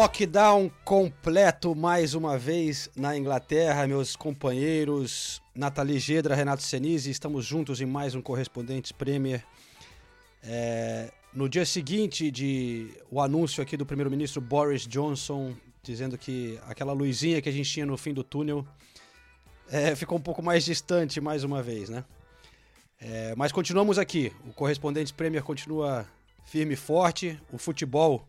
Lockdown completo mais uma vez na Inglaterra, meus companheiros Nathalie Gedra, Renato Senise, estamos juntos em mais um Correspondentes Premier. É, no dia seguinte de o anúncio aqui do primeiro-ministro Boris Johnson dizendo que aquela luzinha que a gente tinha no fim do túnel é, ficou um pouco mais distante mais uma vez, né? É, mas continuamos aqui. O Correspondentes Premier continua firme e forte. O futebol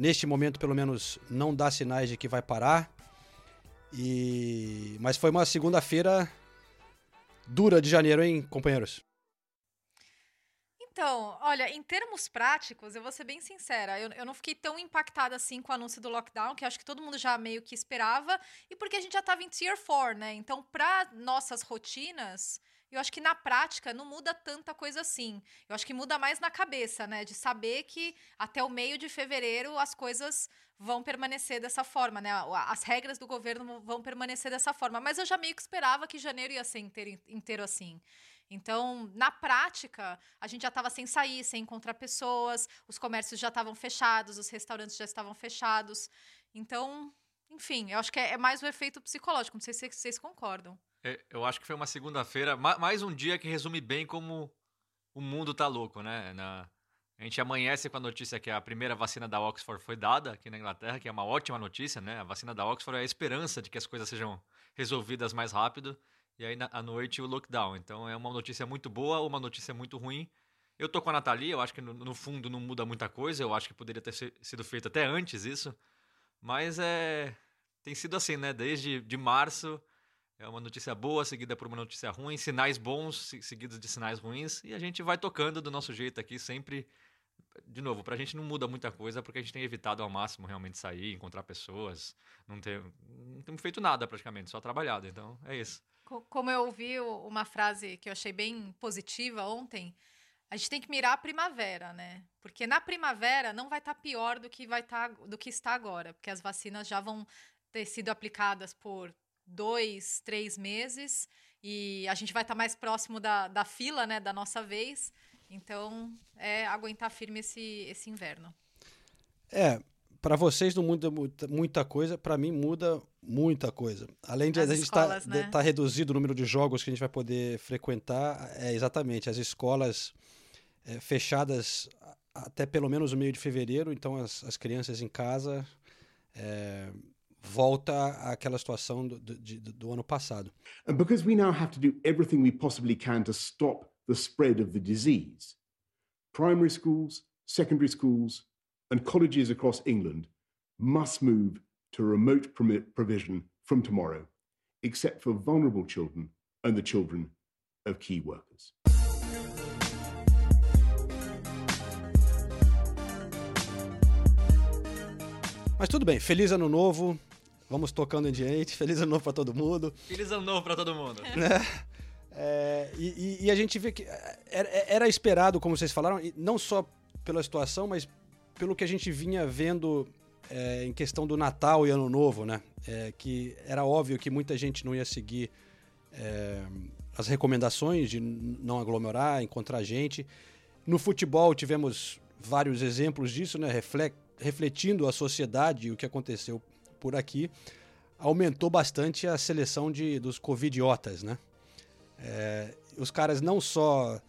neste momento pelo menos não dá sinais de que vai parar. E mas foi uma segunda-feira dura de janeiro, hein, companheiros? Então, olha, em termos práticos, eu vou ser bem sincera, eu, eu não fiquei tão impactada assim com o anúncio do lockdown, que acho que todo mundo já meio que esperava, e porque a gente já estava em Tier 4, né? Então, para nossas rotinas, eu acho que na prática não muda tanta coisa assim. Eu acho que muda mais na cabeça, né? De saber que até o meio de fevereiro as coisas vão permanecer dessa forma, né? As regras do governo vão permanecer dessa forma. Mas eu já meio que esperava que janeiro ia ser inteiro, inteiro assim. Então, na prática, a gente já estava sem sair, sem encontrar pessoas, os comércios já estavam fechados, os restaurantes já estavam fechados. Então, enfim, eu acho que é, é mais o efeito psicológico. Não sei se vocês concordam. É, eu acho que foi uma segunda-feira, mais um dia que resume bem como o mundo tá louco, né? Na, a gente amanhece com a notícia que a primeira vacina da Oxford foi dada aqui na Inglaterra, que é uma ótima notícia, né? A vacina da Oxford é a esperança de que as coisas sejam resolvidas mais rápido. E aí, na, à noite, o lockdown. Então, é uma notícia muito boa uma notícia muito ruim. Eu tô com a Nathalie, eu acho que no, no fundo não muda muita coisa. Eu acho que poderia ter sido feito até antes isso. Mas é. Tem sido assim, né? Desde de março é uma notícia boa seguida por uma notícia ruim, sinais bons seguidos de sinais ruins, e a gente vai tocando do nosso jeito aqui, sempre. De novo, pra gente não muda muita coisa, porque a gente tem evitado ao máximo realmente sair, encontrar pessoas, não, ter, não temos feito nada praticamente, só trabalhado, então é isso. Como eu ouvi uma frase que eu achei bem positiva ontem, a gente tem que mirar a primavera, né? Porque na primavera não vai estar tá pior do que vai estar tá, do que está agora, porque as vacinas já vão ter sido aplicadas por dois, três meses e a gente vai estar tá mais próximo da, da fila, né, da nossa vez. Então, é aguentar firme esse, esse inverno. É, para vocês não muda muita coisa, para mim muda muita coisa. Além de as a gente estar tá, né? tá reduzido o número de jogos que a gente vai poder frequentar, é exatamente as escolas é, fechadas até pelo menos o meio de fevereiro, então as, as crianças em casa. É, volta àquela situação do, do, do, ano passado. And because we now have to do everything we possibly can to stop the spread of the disease, primary schools, secondary schools, and colleges across England must move to remote provision from tomorrow, except for vulnerable children and the children of key workers. Mas tudo bem, feliz ano novo. Vamos tocando em diante. Feliz ano novo para todo mundo. Feliz ano novo para todo mundo. Né? É, e, e, a gente vê que era, era, esperado, como vocês falaram, não só pela situação, mas pelo que a gente vinha vendo é, em questão do Natal e Ano Novo, né? É, que era óbvio que muita gente não ia seguir é, as recomendações de não aglomerar, encontrar gente. No futebol tivemos vários exemplos disso, né? refletindo a sociedade e o que aconteceu por aqui, aumentou bastante a seleção de, dos covidiotas, né? É, os caras não só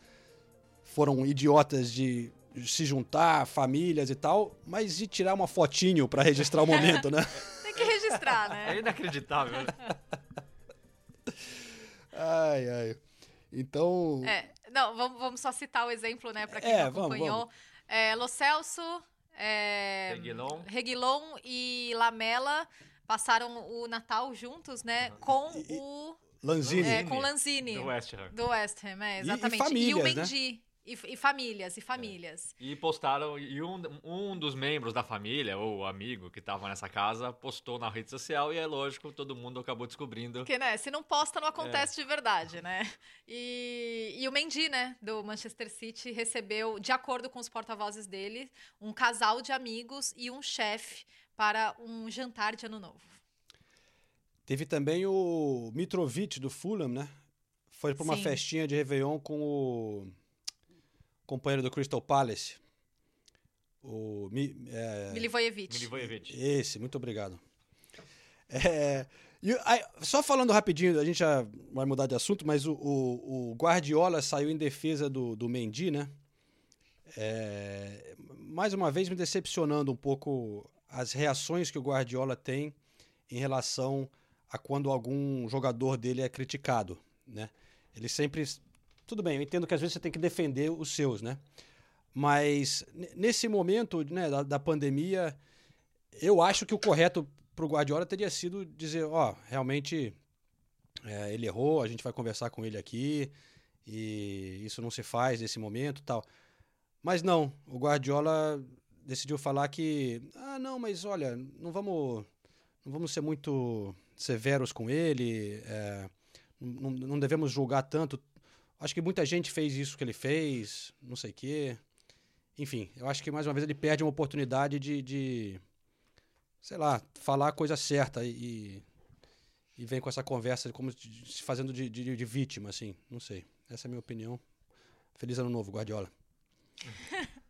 foram idiotas de se juntar, famílias e tal, mas de tirar uma fotinho para registrar o momento, né? Tem que registrar, né? É inacreditável. Né? ai, ai. Então. É, não, vamos, vamos só citar o exemplo, né, para quem é, não acompanhou. Vamos, vamos. É, Lo Celso, é, Reguilon. Reguilon e Lamela passaram o Natal juntos, né? Uhum. Com e, o. Lanzini. É, com Lanzini. Do West Ham. Do West Ham, é, exatamente. E, e, famílias, e o né? Mendy. Né? E, e famílias, e famílias. E postaram, e um, um dos membros da família, ou amigo que estava nessa casa, postou na rede social e é lógico, todo mundo acabou descobrindo. Porque, né, se não posta, não acontece de verdade, né? E, e o Mendy, né, do Manchester City, recebeu, de acordo com os porta-vozes dele, um casal de amigos e um chefe para um jantar de ano novo. Teve também o Mitrovic do Fulham, né? Foi para uma Sim. festinha de Réveillon com o companheiro do Crystal Palace. O Mi- é, Milivojevic. Milivojevic. Esse, muito obrigado. É, e aí, só falando rapidinho, a gente já vai mudar de assunto, mas o, o- o Guardiola saiu em defesa do, do Mendy, né? É, mais uma vez me decepcionando um pouco as reações que o Guardiola tem em relação a quando algum jogador dele é criticado, né? Ele sempre... Tudo bem, eu entendo que às vezes você tem que defender os seus, né? Mas nesse momento né, da, da pandemia, eu acho que o correto para o Guardiola teria sido dizer, ó, realmente é, ele errou, a gente vai conversar com ele aqui e isso não se faz nesse momento, tal. Mas não, o Guardiola decidiu falar que, ah, não, mas olha, não vamos, não vamos ser muito severos com ele, é, não, não devemos julgar tanto. Acho que muita gente fez isso que ele fez, não sei o quê. Enfim, eu acho que mais uma vez ele perde uma oportunidade de, de sei lá, falar a coisa certa e, e vem com essa conversa como se fazendo de, de, de vítima, assim. Não sei. Essa é a minha opinião. Feliz ano novo, Guardiola.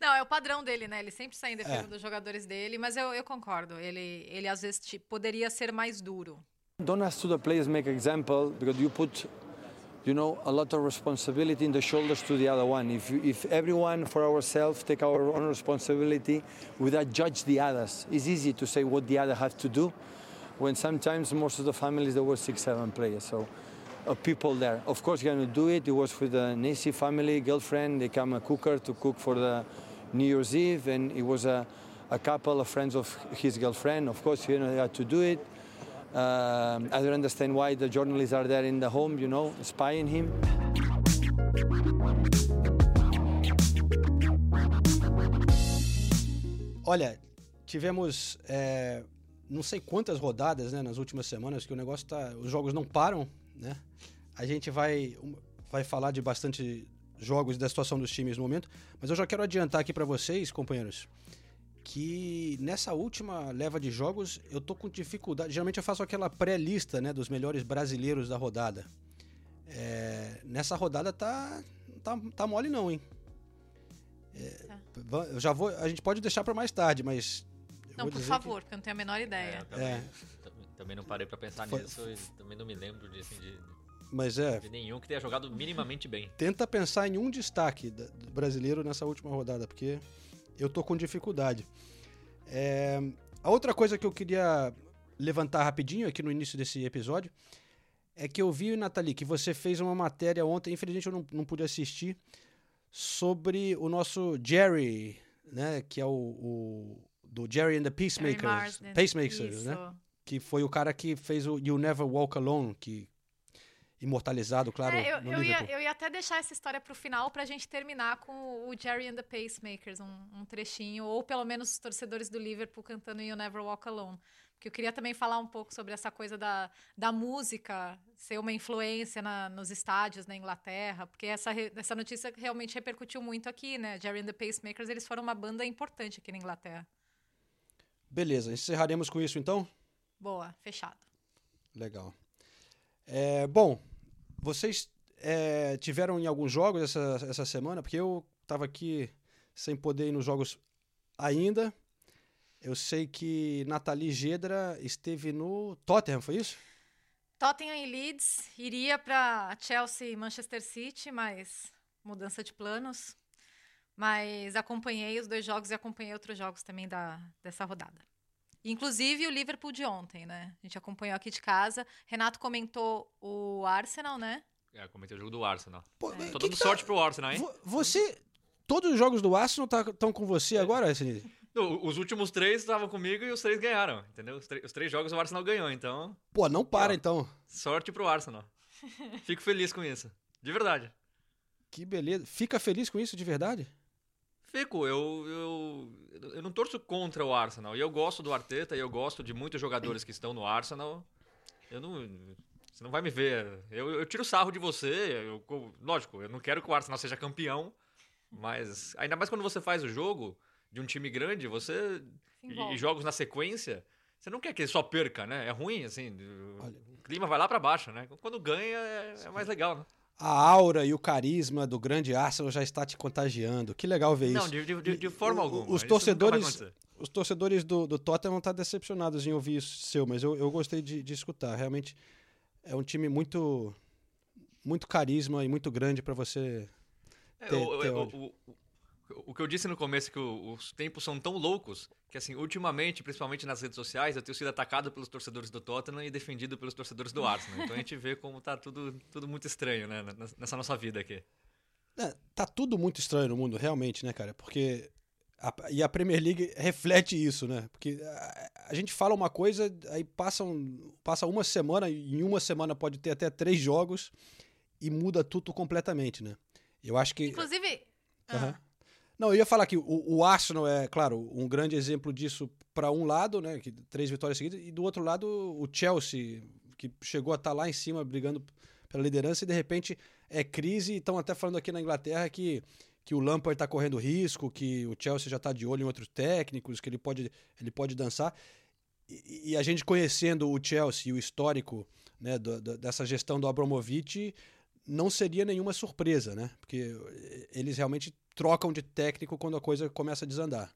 Não, é o padrão dele, né? Ele sempre sai em defesa É. dos jogadores dele, mas eu, eu concordo. Ele, ele às vezes poderia ser mais duro. Don't ask to the players make example because you put, you know, a lot of responsibility in the shoulders to the other one. If if everyone for ourselves take our own responsibility without judge the others, it's easy to say what the other have to do, when sometimes most of the families there were six, seven players. So. Uh, people there. Of course, going to do it. It was with the Nisi family, girlfriend. They come a cooker to cook for the New Year's Eve, and it was a, a couple of friends of his girlfriend. Of course, you know, they had to do it. Um, I don't understand why the journalists are there in the home, you know, spying him. Olha, tivemos é, não sei quantas rodadas né, nas últimas semanas que o negócio tá. Os jogos não param, né? A gente vai, vai falar de bastante jogos da situação dos times no momento, mas eu já quero adiantar aqui para vocês, companheiros, que nessa última leva de jogos eu tô com dificuldade. Geralmente eu faço aquela pré-lista né, dos melhores brasileiros da rodada. É, nessa rodada tá, tá, tá mole não, hein? É, va- eu já vou, a gente pode deixar para mais tarde, mas Não, por favor, porque eu não tenho a menor É, ideia. eu também, É. também- não parei pra pensar Foi- nisso e também não me lembro de, assim, de, que, mas é, de nenhum que tenha jogado minimamente bem. tenta pensar em um destaque brasileiro nessa última rodada, porque eu tô com dificuldade. É, a outra coisa que eu queria levantar rapidinho aqui no início desse episódio é que eu vi, Nathalie, que você fez uma matéria ontem, infelizmente eu não, não pude assistir, sobre o nosso Jerry, né, que é o, o- do Jerry and the Peacemakers, Marsden. Pacemakers, né? Isso. que foi o cara que fez o You Never Walk Alone, que imortalizado, claro, É, eu, no eu, ia, eu ia até deixar essa história pro final pra gente terminar com o Jerry and the Pacemakers, um, um trechinho, ou pelo menos os torcedores do Liverpool cantando You Never Walk Alone. Porque eu queria também falar um pouco sobre essa coisa da, da música ser uma influência na- nos estádios na Inglaterra, porque essa, essa notícia realmente repercutiu muito aqui, né? Jerry and the Pacemakers, eles foram uma banda importante aqui na Inglaterra. Beleza, encerraremos com isso então? Boa, fechado. Legal. É, bom, vocês é, tiveram em alguns jogos essa, essa semana? Porque eu tava aqui sem poder ir nos jogos ainda. Eu sei que Nathalie Gedra esteve no Tottenham, foi isso? Tottenham e Leeds iria para Chelsea e Manchester City, mas mudança de planos. Mas acompanhei os dois jogos e acompanhei outros jogos também da, dessa rodada. Inclusive o Liverpool de ontem, né? A gente acompanhou aqui de casa. Renato comentou o Arsenal, né? É, comentei o jogo do Arsenal. Pô, É. que Tô que dando tá- sorte pro Arsenal, hein? Vo- Você. Todos os jogos do Arsenal estão com você agora, Sini? Não, Os últimos três estavam comigo e os três ganharam, entendeu? Os, os três jogos o Arsenal ganhou, então Pô, não para Ó. então. sorte pro Arsenal. Fico feliz com isso. De verdade. Que beleza. Fica feliz com isso de verdade? Fico, eu, eu, eu não torço contra o Arsenal. E eu gosto do Arteta e eu gosto de muitos jogadores que estão no Arsenal. Eu não. Você não vai me ver. Eu, eu tiro sarro de você. Eu, lógico, eu não quero que o Arsenal seja campeão. Mas ainda mais quando você faz o jogo de um time grande, você. E, e jogos na sequência, você não quer que ele só perca, né? É ruim, assim. Olha, o clima vai lá para baixo, né? Quando ganha é, é mais legal, né? A aura e o carisma do grande Arsenal já está te contagiando. Que legal ver não, isso. Não, de, de, de, forma alguma. Os torcedores, os torcedores do, do Tottenham vão estar decepcionados em ouvir isso seu, mas eu, eu gostei de, de escutar. Realmente é um time muito, muito carisma e muito grande para você é, ter, o, ter o, o, o, que eu disse no começo é que os tempos são tão loucos que, assim, ultimamente, principalmente nas redes sociais, eu tenho sido atacado pelos torcedores do Tottenham e defendido pelos torcedores do Arsenal. Então a gente vê como tá tudo, tudo muito estranho, né, nessa nossa vida aqui. É, tá tudo muito estranho no mundo, realmente, né, cara? Porque. A, e a Premier League reflete isso, né? Porque a, a, gente fala uma coisa, aí passa, um, passa uma semana, e em uma semana pode ter até três jogos e muda tudo completamente, né? Eu acho que. Inclusive. Uhum. Não, eu ia falar que o, o Arsenal é, claro, um grande exemplo disso para um lado, né? Que, três vitórias seguidas, e do outro lado o Chelsea, que chegou a estar tá lá em cima brigando pela liderança e de repente é crise. Estão até falando aqui na Inglaterra que, que o Lampard está correndo risco, que o Chelsea já está de olho em outros técnicos, que ele pode, ele pode dançar. E, e a gente conhecendo o Chelsea, o histórico né, do, do, dessa gestão do Abramovich, não seria nenhuma surpresa, né? Porque eles realmente trocam de técnico quando a coisa começa a desandar.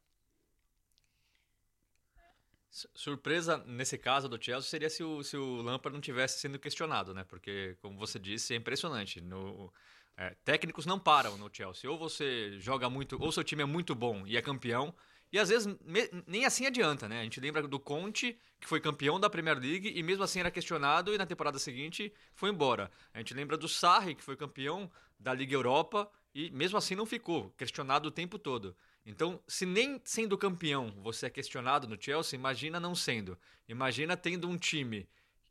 Surpresa nesse caso do Chelsea seria se o, se o Lampard não tivesse sendo questionado, né? Porque, como você disse, é impressionante. No, é, técnicos não param no Chelsea. Ou você joga muito, ou seu time é muito bom e é campeão, e às vezes me, nem assim adianta, né? A gente lembra do Conte, que foi campeão da Premier League e mesmo assim era questionado e na temporada seguinte foi embora. A gente lembra do Sarri, que foi campeão da Liga Europa e mesmo assim não ficou, questionado o tempo todo. Então, se nem sendo campeão você é questionado no Chelsea, imagina não sendo. Imagina tendo um time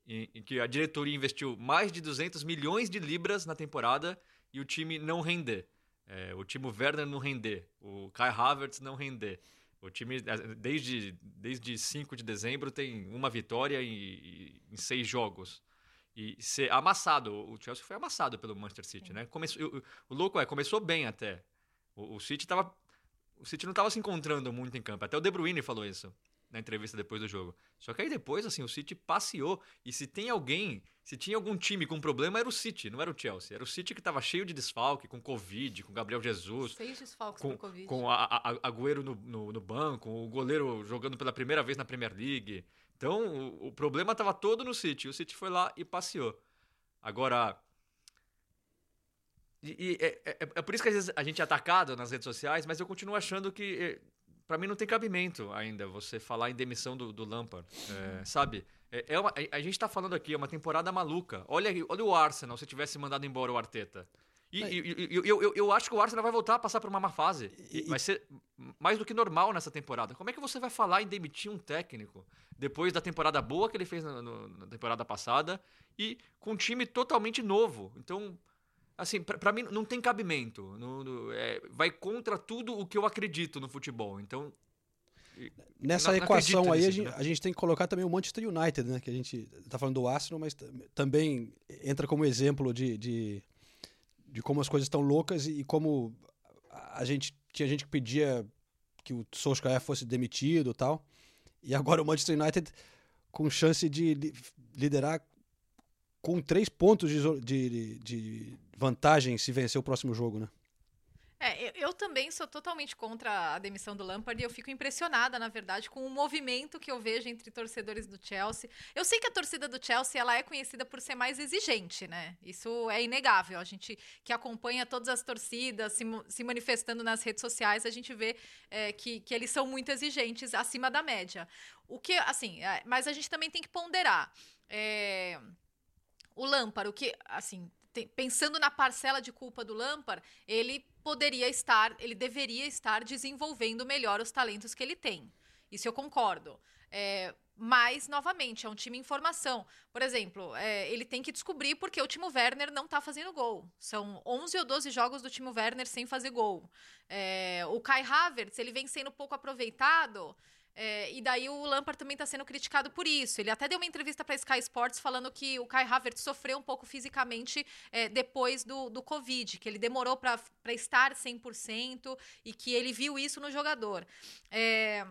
em, em que a diretoria investiu mais de 200 milhões de libras na temporada e o time não render. É, o time Werner não render, o Kai Havertz não render. O time, é, desde, desde 5 de dezembro, tem uma vitória em, em seis jogos e ser amassado. O Chelsea foi amassado pelo Manchester City, né? Começou, o, o louco é, começou bem até. O, o City tava, o City não estava se encontrando muito em campo. Até o De Bruyne falou isso na entrevista depois do jogo. Só que aí depois, assim, o City passeou. E se tem alguém, se tinha algum time com problema, era o City, não era o Chelsea. Era o City que estava cheio de desfalque, com Covid, com Gabriel Jesus. Seis desfalques com, Covid. Com a, a, a Agüero no, no, no, banco, o goleiro jogando pela primeira vez na Premier League. Então, o, o problema estava todo no City. O City foi lá e passeou. Agora. E, e é, é, é, por isso que às vezes a gente é atacado nas redes sociais, mas eu continuo achando que. É, para mim não tem cabimento ainda você falar em demissão do, do Lampard. É, sabe? É uma, a gente está falando aqui, é uma temporada maluca. Olha, olha o Arsenal se tivesse mandado embora o Arteta. E, e, eu, eu, eu, acho que o Arsenal vai voltar a passar por uma má fase. Vai ser mais do que normal nessa temporada. Como é que você vai falar em demitir um técnico depois da temporada boa que ele fez na, no, na temporada passada e com um time totalmente novo? Então, assim, para mim não tem cabimento. No, no, é, vai contra tudo o que eu acredito no futebol. Então. Nessa não, equação não aí, nisso, a, gente, né? a gente tem que colocar também o Manchester United, né? Que a gente tá falando do Arsenal, mas também entra como exemplo de, de de como as coisas estão loucas e, e, como a gente tinha gente que pedia que o Solskjaer fosse demitido e tal. E agora o Manchester United com chance de liderar com três pontos de, de, de vantagem se vencer o próximo jogo, né? É, eu, eu, também sou totalmente contra a demissão do Lampard e eu fico impressionada, na verdade, com o movimento que eu vejo entre torcedores do Chelsea. Eu sei que a torcida do Chelsea ela é conhecida por ser mais exigente, né? Isso é inegável. A gente que acompanha todas as torcidas se, se manifestando nas redes sociais, a gente vê é, que, que eles são muito exigentes, acima da média. O que, assim, é, mas a gente também tem que ponderar. É, o Lampard, o que, assim, tem, pensando na parcela de culpa do Lampard, ele poderia estar, ele deveria estar desenvolvendo melhor os talentos que ele tem. Isso eu concordo. É, mas, novamente, é um time em formação. Por exemplo, é, ele tem que descobrir porque o Timo Werner não está fazendo gol. São 11 ou 12 jogos do Timo Werner sem fazer gol. É, o Kai Havertz, ele vem sendo pouco aproveitado. É, e daí o Lampard também está sendo criticado por isso. Ele até deu uma entrevista para Sky Sports falando que o Kai Havertz sofreu um pouco fisicamente é, depois do, do Covid, que ele demorou para estar 100% e que ele viu isso no jogador. É,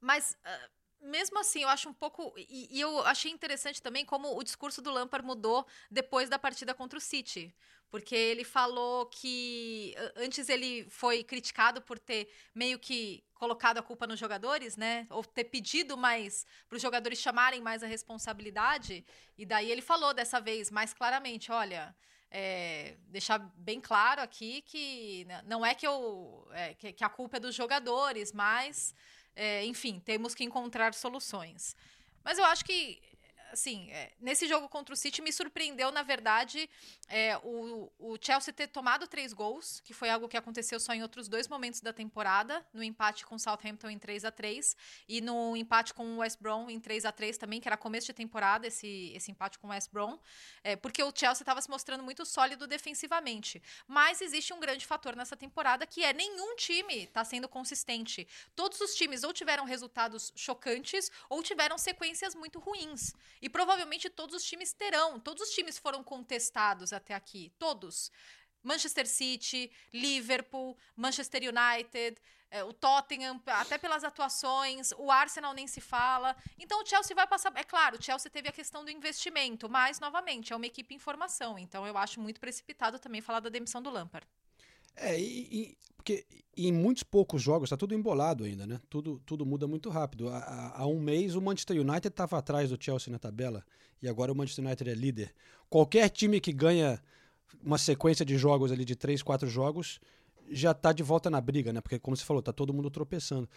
mas. Uh, mesmo assim, eu acho um pouco. E, e, eu achei interessante também como o discurso do Lampard mudou depois da partida contra o City. Porque ele falou que antes ele foi criticado por ter meio que colocado a culpa nos jogadores, né? Ou ter pedido mais para os jogadores chamarem mais a responsabilidade. E daí ele falou dessa vez mais claramente: olha. É, deixar bem claro aqui que não é que, eu, é, que, que a culpa é dos jogadores, mas é, enfim, temos que encontrar soluções. Mas eu acho que assim, é, nesse jogo contra o City me surpreendeu, na verdade, é, o, o Chelsea ter tomado três gols, que foi algo que aconteceu só em outros dois momentos da temporada, no empate com o Southampton em 3 a 3 e no empate com o West Brom em 3 a 3 também, que era começo de temporada, esse, esse empate com o West Brom, é, porque o Chelsea estava se mostrando muito sólido defensivamente. Mas existe um grande fator nessa temporada que é nenhum time está sendo consistente. Todos os times ou tiveram resultados chocantes ou tiveram sequências muito ruins. E provavelmente todos os times terão. Todos os times foram contestados até aqui. Todos. Manchester City, Liverpool, Manchester United, é, o Tottenham, até pelas atuações, o Arsenal nem se fala. Então o Chelsea vai passar. É claro, o Chelsea teve a questão do investimento, mas, novamente, é uma equipe em formação. Então eu acho muito precipitado também falar da demissão do Lampard. É, e, e porque em muitos poucos jogos está tudo embolado ainda, né? Tudo, tudo muda muito rápido. Há, há um mês o Manchester United estava atrás do Chelsea na tabela e agora o Manchester United é líder. Qualquer time que ganha uma sequência de jogos ali de três, quatro jogos já está de volta na briga, né? Porque como você falou, tá todo mundo tropeçando.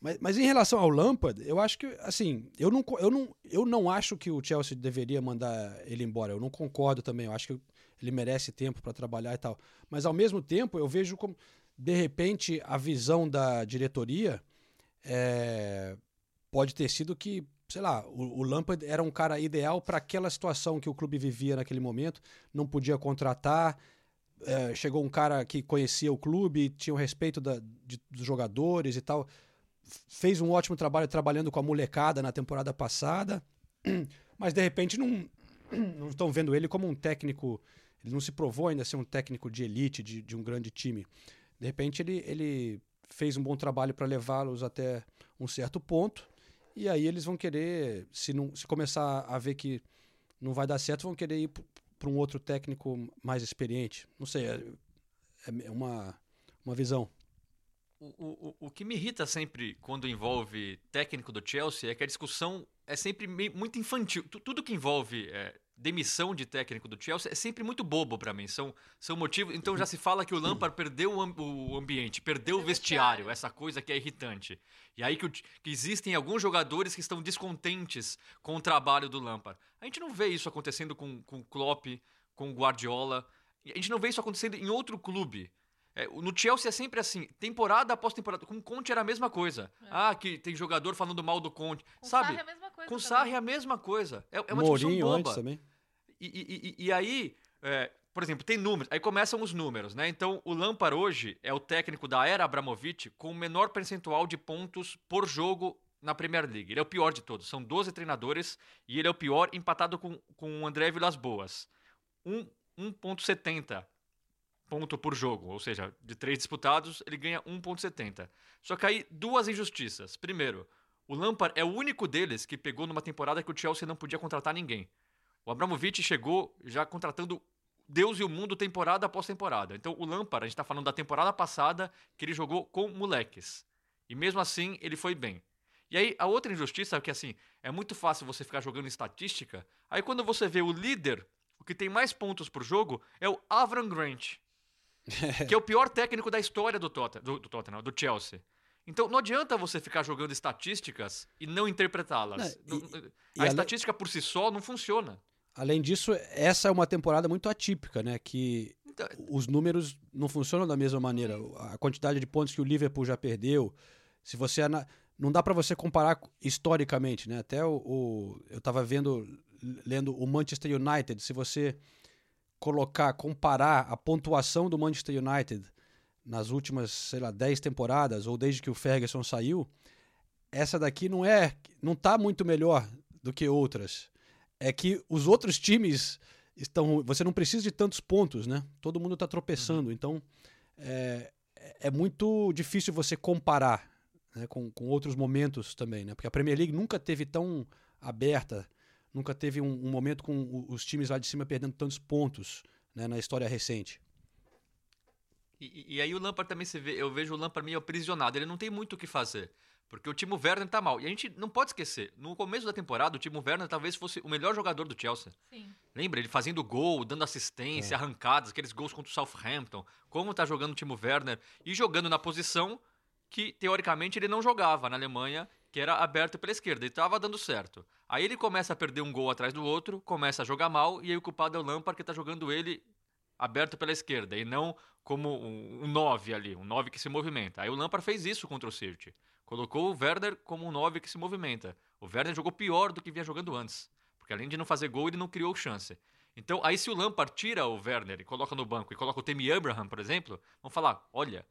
Mas, mas em relação ao Lampard, eu acho que, assim, eu não, eu, não, eu não acho que o Chelsea deveria mandar ele embora. Eu não concordo também. Eu acho que ele merece tempo para trabalhar e tal. Mas ao mesmo tempo, eu vejo como de repente a visão da diretoria é, pode ter sido que, sei lá, o, o Lampard era um cara ideal para aquela situação que o clube vivia naquele momento, não podia contratar. É, chegou um cara que conhecia o clube, tinha o respeito da, de, dos jogadores e tal. Fez um ótimo trabalho trabalhando com a molecada na temporada passada, mas de repente não, não estão vendo ele como um técnico. Ele não se provou ainda ser um técnico de elite, de, de um grande time. De repente ele, ele fez um bom trabalho para levá-los até um certo ponto, e aí eles vão querer, se, não, se começar a ver que não vai dar certo, vão querer ir para um outro técnico mais experiente. Não sei, é, é uma, uma visão. O, o, o que me irrita sempre quando envolve técnico do Chelsea é que a discussão é sempre muito infantil. Tudo que envolve é, demissão de técnico do Chelsea é sempre muito bobo para mim. São, são motivos. Então já se fala que o Lampard perdeu o, ambiente, perdeu o vestiário, essa coisa que é irritante. E aí que, que, existem alguns jogadores que estão descontentes com o trabalho do Lampard. A gente não vê isso acontecendo com, com o Klopp, com o Guardiola. A gente não vê isso acontecendo em outro clube. É, no Chelsea é sempre assim, temporada após temporada. Com o Conte era a mesma coisa. É. Ah, que tem jogador falando mal do Conte. Com Sabe? Sarri é a mesma coisa. Com Sarri é a mesma coisa. É, é uma Mourinho discussão boba. antes também. E, e, e, e aí, é, por exemplo, tem números. Aí começam os números, né? Então, o Lampard hoje é o técnico da era Abramovich com o menor percentual de pontos por jogo na Premier League. Ele é o pior de todos. São 12 treinadores e ele é o pior empatado com, com o André Vilas Boas. 1,70 ponto por jogo, ou seja, de três disputados, ele ganha 1,70. Só que aí, duas injustiças. Primeiro, o Lampard é o único deles que pegou numa temporada que o Chelsea não podia contratar ninguém. O Abramovich chegou já contratando Deus e o mundo temporada após temporada. Então, o Lampard, a gente está falando da temporada passada, que ele jogou com moleques. E mesmo assim, ele foi bem. E aí, a outra injustiça é que, assim, é muito fácil você ficar jogando estatística. Aí, quando você vê o líder, o que tem mais pontos por jogo, é o Avram Grant que é o pior técnico da história do, Tottenham, do, do, Tottenham, do Chelsea. Então não adianta você ficar jogando estatísticas e não interpretá-las. A e estatística por si só não funciona. Além disso, essa é uma temporada muito atípica, né? Que então, os números não funcionam da mesma maneira. A quantidade de pontos que o Liverpool já perdeu. Se você não dá para você comparar historicamente, né? Até o, o eu estava vendo, lendo o Manchester United, se você colocar, comparar a pontuação do Manchester United nas últimas, sei lá, 10 temporadas ou desde que o Ferguson saiu, essa daqui não é, não tá muito melhor do que outras. É que os outros times estão, você não precisa de tantos pontos, né? Todo mundo está tropeçando, então é, é muito difícil você comparar né, com, com outros momentos também, né? Porque a Premier League nunca teve tão aberta, nunca teve um, um momento com os times lá de cima perdendo tantos pontos né, na história recente. E, e, aí o Lampard também se vê, eu vejo o Lampard meio aprisionado, ele não tem muito o que fazer. Porque o Timo Werner tá mal. E a gente não pode esquecer, no começo da temporada, o Timo Werner talvez fosse o melhor jogador do Chelsea. Sim. Lembra? Ele fazendo gol, dando assistência, é. arrancadas, aqueles gols contra o Southampton. Como tá jogando o Timo Werner. E jogando na posição que, teoricamente, ele não jogava na Alemanha, que era aberto pela esquerda. E tava dando certo. Aí ele começa a perder um gol atrás do outro, começa a jogar mal, e aí o culpado é o Lampard, que tá jogando ele aberto pela esquerda, e não como um 9 ali, um 9 que se movimenta. Aí o Lampard fez isso contra o City. Colocou o Werner como um 9 que se movimenta. O Werner jogou pior do que vinha jogando antes. Porque além de não fazer gol, ele não criou chance. Então, aí se o Lampard tira o Werner e coloca no banco e coloca o Temi Abraham, por exemplo, vão falar: olha,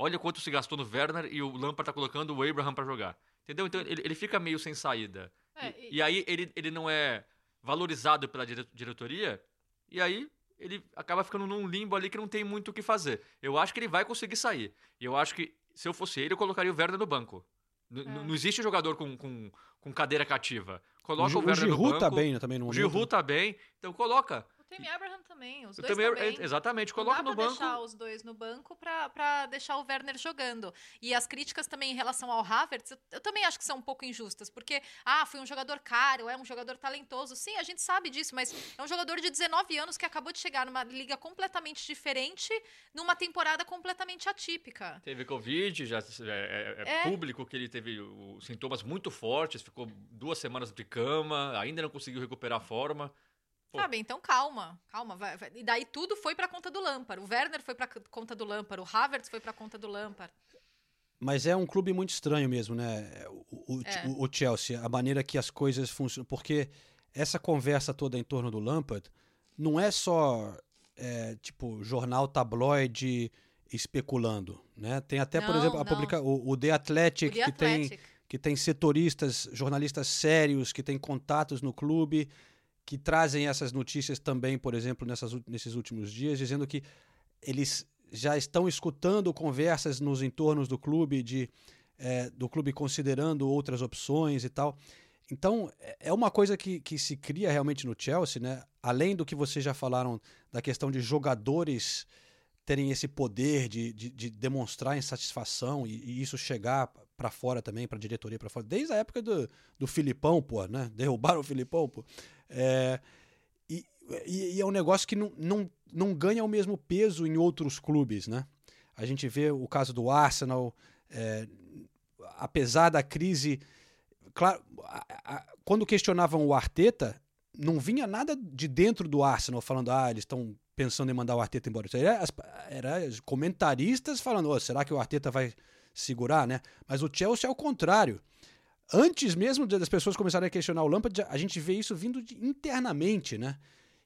olha quanto se gastou no Werner e o Lampard tá colocando o Abraham para jogar. Entendeu? Então ele, ele fica meio sem saída. É, e, e, aí ele, ele não é valorizado pela diretoria, e aí ele acaba ficando num limbo ali que não tem muito o que fazer. Eu acho que ele vai conseguir sair. E eu acho que se eu fosse ele, eu colocaria o Werner no banco. N é. Não existe jogador com, com, com cadeira cativa. Coloca o, o Werner no banco. O Giroud tá bem né, também no O Giroud tá bem. Então coloca. Temi Abraham também, os dois também, também. Exatamente, coloca no banco. deixar os dois no banco para deixar o Werner jogando. E as críticas também em relação ao Havertz, eu, eu, também acho que são um pouco injustas, porque, ah, foi um jogador caro, é um jogador talentoso. Sim, a gente sabe disso, mas é um jogador de 19 anos que acabou de chegar numa liga completamente diferente, numa temporada completamente atípica. Teve Covid, já é, é, é, é. público que ele teve os sintomas muito fortes, ficou duas semanas de cama, ainda não conseguiu recuperar a forma. Pô. Sabe, então calma, calma. Vai, vai. E daí tudo foi pra conta do Lampard. O Werner foi pra conta do Lampard, o Havertz foi pra conta do Lampard. Mas é um clube muito estranho mesmo, né? O, o, é. o, Chelsea, a maneira que as coisas funcionam. Porque essa conversa toda em torno do Lampard não é só, é, tipo, jornal tabloide especulando, né? Tem até, não, por exemplo, a publica, o, o The Athletic, The que, Athletic. Tem, que tem setoristas, jornalistas sérios, que tem contatos no clube que trazem essas notícias também, por exemplo, nessas, nesses últimos dias, dizendo que eles já estão escutando conversas nos entornos do clube, de, é, do clube considerando outras opções e tal. Então, é, é uma coisa que, que se cria realmente no Chelsea, né? além do que vocês já falaram da questão de jogadores terem esse poder de, de, de demonstrar insatisfação e, e isso chegar para fora também, para a diretoria para fora, desde a época do, do Filipão, pô, né? Derrubaram o Filipão, pô. É, e, e, é um negócio que não, não, não ganha o mesmo peso em outros clubes, né? A gente vê o caso do Arsenal, é, apesar da crise. Claro, a, a, quando questionavam o Arteta, não vinha nada de dentro do Arsenal falando, ah, eles estão pensando em mandar o Arteta embora. Era, era comentaristas falando, oh, será que o Arteta vai segurar, né? Mas o Chelsea é o contrário. Antes mesmo das pessoas começarem a questionar o Lampard, a gente vê isso vindo internamente, né?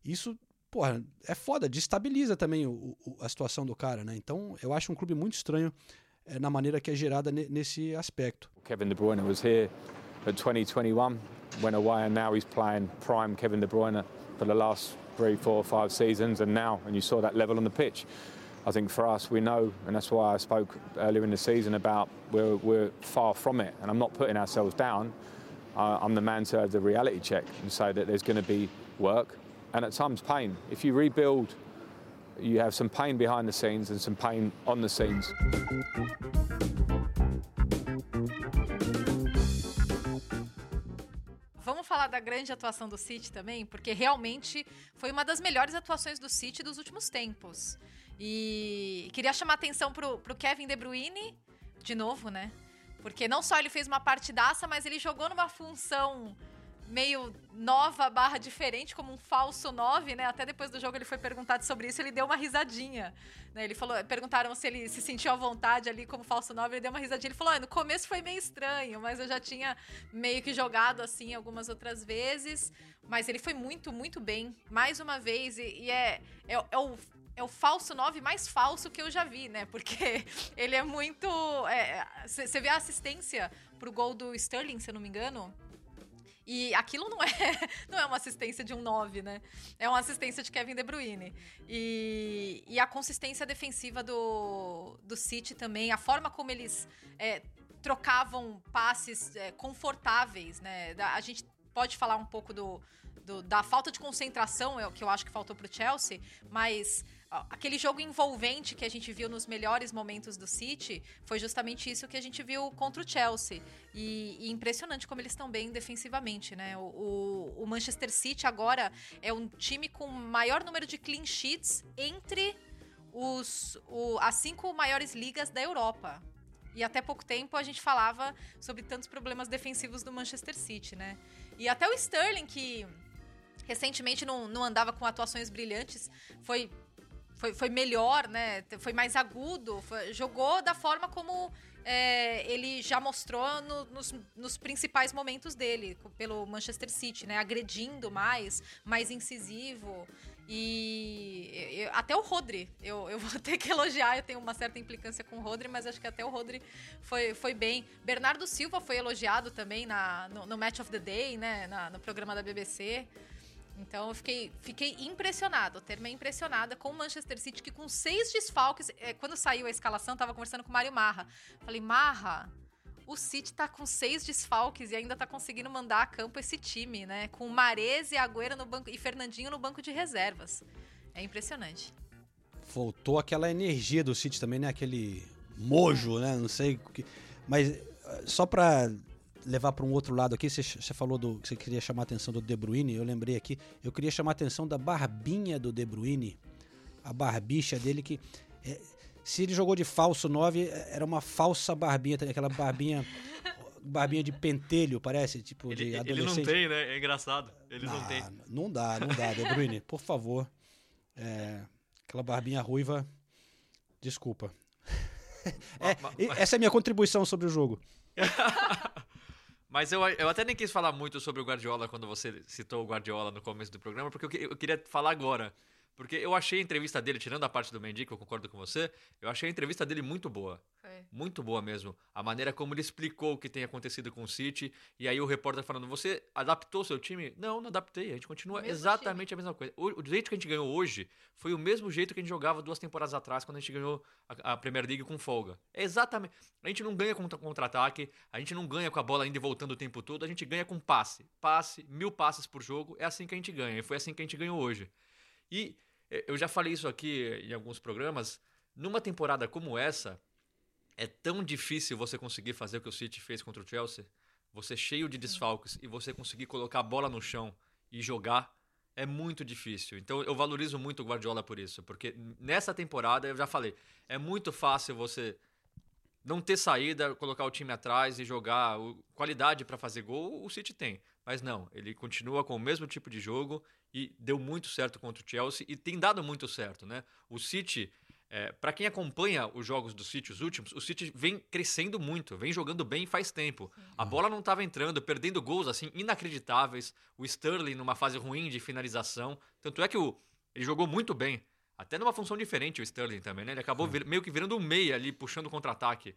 Isso, porra, é foda, destabiliza também o, o, a situação do cara, né? Então, eu acho um clube muito estranho é, na maneira que é gerada nesse aspecto. Kevin De Bruyne was here at 2021, went away and now he's playing prime Kevin De Bruyne for the last three, four, five seasons and now, and you saw that level on the pitch. I think for us, we know, and that's why I spoke earlier in the season about we're, we're far from it. And I'm not putting ourselves down. I'm the man to have the reality check and say that there's going to be work and at times pain. If you rebuild, you have some pain behind the scenes and some pain on the scenes. Vamos falar da grande atuação do City também, porque realmente foi uma das melhores atuações do City dos últimos tempos. E queria chamar atenção pro, pro Kevin De Bruyne, de novo, né? Porque não só ele fez uma partidaça, mas ele jogou numa função meio nova barra diferente, como um falso 9, né? Até depois do jogo ele foi perguntado sobre isso, ele deu uma risadinha. Né? Ele falou, perguntaram se ele se sentiu à vontade ali como falso 9, ele deu uma risadinha. Ele falou: ah, no começo foi meio estranho, mas eu já tinha meio que jogado assim algumas outras vezes. Mas ele foi muito, muito bem, mais uma vez, e, e é, é, é o é o falso 9 mais falso que eu já vi, né? Porque ele é muito. Você é, vê a assistência pro gol do Sterling, se eu não me engano. E aquilo não é, não é uma assistência de um 9, né? É uma assistência de Kevin De Bruyne. E, e a consistência defensiva do, do City também, a forma como eles é, trocavam passes é, confortáveis, né? A gente pode falar um pouco do, do, da falta de concentração, é o que eu acho que faltou pro Chelsea, mas aquele jogo envolvente que a gente viu nos melhores momentos do City foi justamente isso que a gente viu contra o Chelsea. E, e impressionante como eles estão bem defensivamente, né? O, o, o, Manchester City agora é um time com maior número de clean sheets entre os, o, as cinco maiores ligas da Europa. E até pouco tempo a gente falava sobre tantos problemas defensivos do Manchester City, né? E até o Sterling, que recentemente não, não andava com atuações brilhantes, foi foi, foi melhor, né? Foi mais agudo, foi, jogou da forma como é, ele já mostrou no, nos, nos, principais momentos dele, pelo Manchester City, né? Agredindo mais, mais incisivo. E eu, até o Rodri, eu, eu vou ter que elogiar, eu tenho uma certa implicância com o Rodri, mas acho que até o Rodri foi, foi bem. Bernardo Silva foi elogiado também na, no, no Match of the Day, né? Na, no programa da BBC. Então eu fiquei, fiquei impressionado, terminei impressionada com o Manchester City, que com seis desfalques. É, quando saiu a escalação, tava conversando com o Mário Marra. Falei, Marra, o City tá com seis desfalques e ainda tá conseguindo mandar a campo esse time, né? Com Mares e Agüero no banco e Fernandinho no banco de reservas. É impressionante. Voltou aquela energia do City também, né? Aquele mojo, né? Não sei. Mas eh, só pra levar para um outro lado aqui, você, você falou do que você queria chamar a atenção do De Bruyne, eu lembrei aqui, eu queria chamar a atenção da barbinha do De Bruyne, a barbicha dele que é, se ele jogou de falso 9, era uma falsa barbinha, aquela barbinha barbinha de pentelho, parece, tipo ele, de adolescente. Ele não tem, né? É engraçado. Ele não, não tem. Não dá, não dá, De Bruyne, por favor. É, aquela barbinha ruiva, desculpa. É, essa é a minha contribuição sobre o jogo. Mas eu, eu até nem quis falar muito sobre o Guardiola quando você citou o Guardiola no começo do programa, porque eu, eu queria falar agora. Porque eu achei a entrevista dele, tirando a parte do Mendy, que eu concordo com você, eu achei a entrevista dele muito boa. Foi. Muito boa mesmo. A maneira como ele explicou o que tem acontecido com o City. E aí o repórter falando: Você adaptou seu time? Não, não adaptei. A gente continua exatamente time. a mesma coisa. O, o, jeito que a gente ganhou hoje foi o mesmo jeito que a gente jogava duas temporadas atrás, quando a gente ganhou a, a Premier League com folga. É exatamente. A gente não ganha com contra-ataque, a gente não ganha com a bola indo e voltando o tempo todo, a gente ganha com passe. Passe, mil passes por jogo. É assim que a gente ganha. E foi assim que a gente ganhou hoje. E eu já falei isso aqui em alguns programas. Numa temporada como essa, é tão difícil você conseguir fazer o que o City fez contra o Chelsea. Você cheio de desfalques e você conseguir colocar a bola no chão e jogar é muito difícil. Então eu valorizo muito o Guardiola por isso, porque nessa temporada eu já falei, é muito fácil você não ter saída, colocar o time atrás e jogar qualidade para fazer gol, o City tem. Mas não, ele continua com o mesmo tipo de jogo e deu muito certo contra o Chelsea e tem dado muito certo, né? O City, é, para quem acompanha os jogos do City, os últimos, o City vem crescendo muito, vem jogando bem faz tempo. Sim. A bola não estava entrando, perdendo gols assim inacreditáveis. O Sterling numa fase ruim de finalização, tanto é que o, ele jogou muito bem. Até numa função diferente o Sterling também, né? Ele acabou vir, meio que virando um meia ali, puxando o contra-ataque.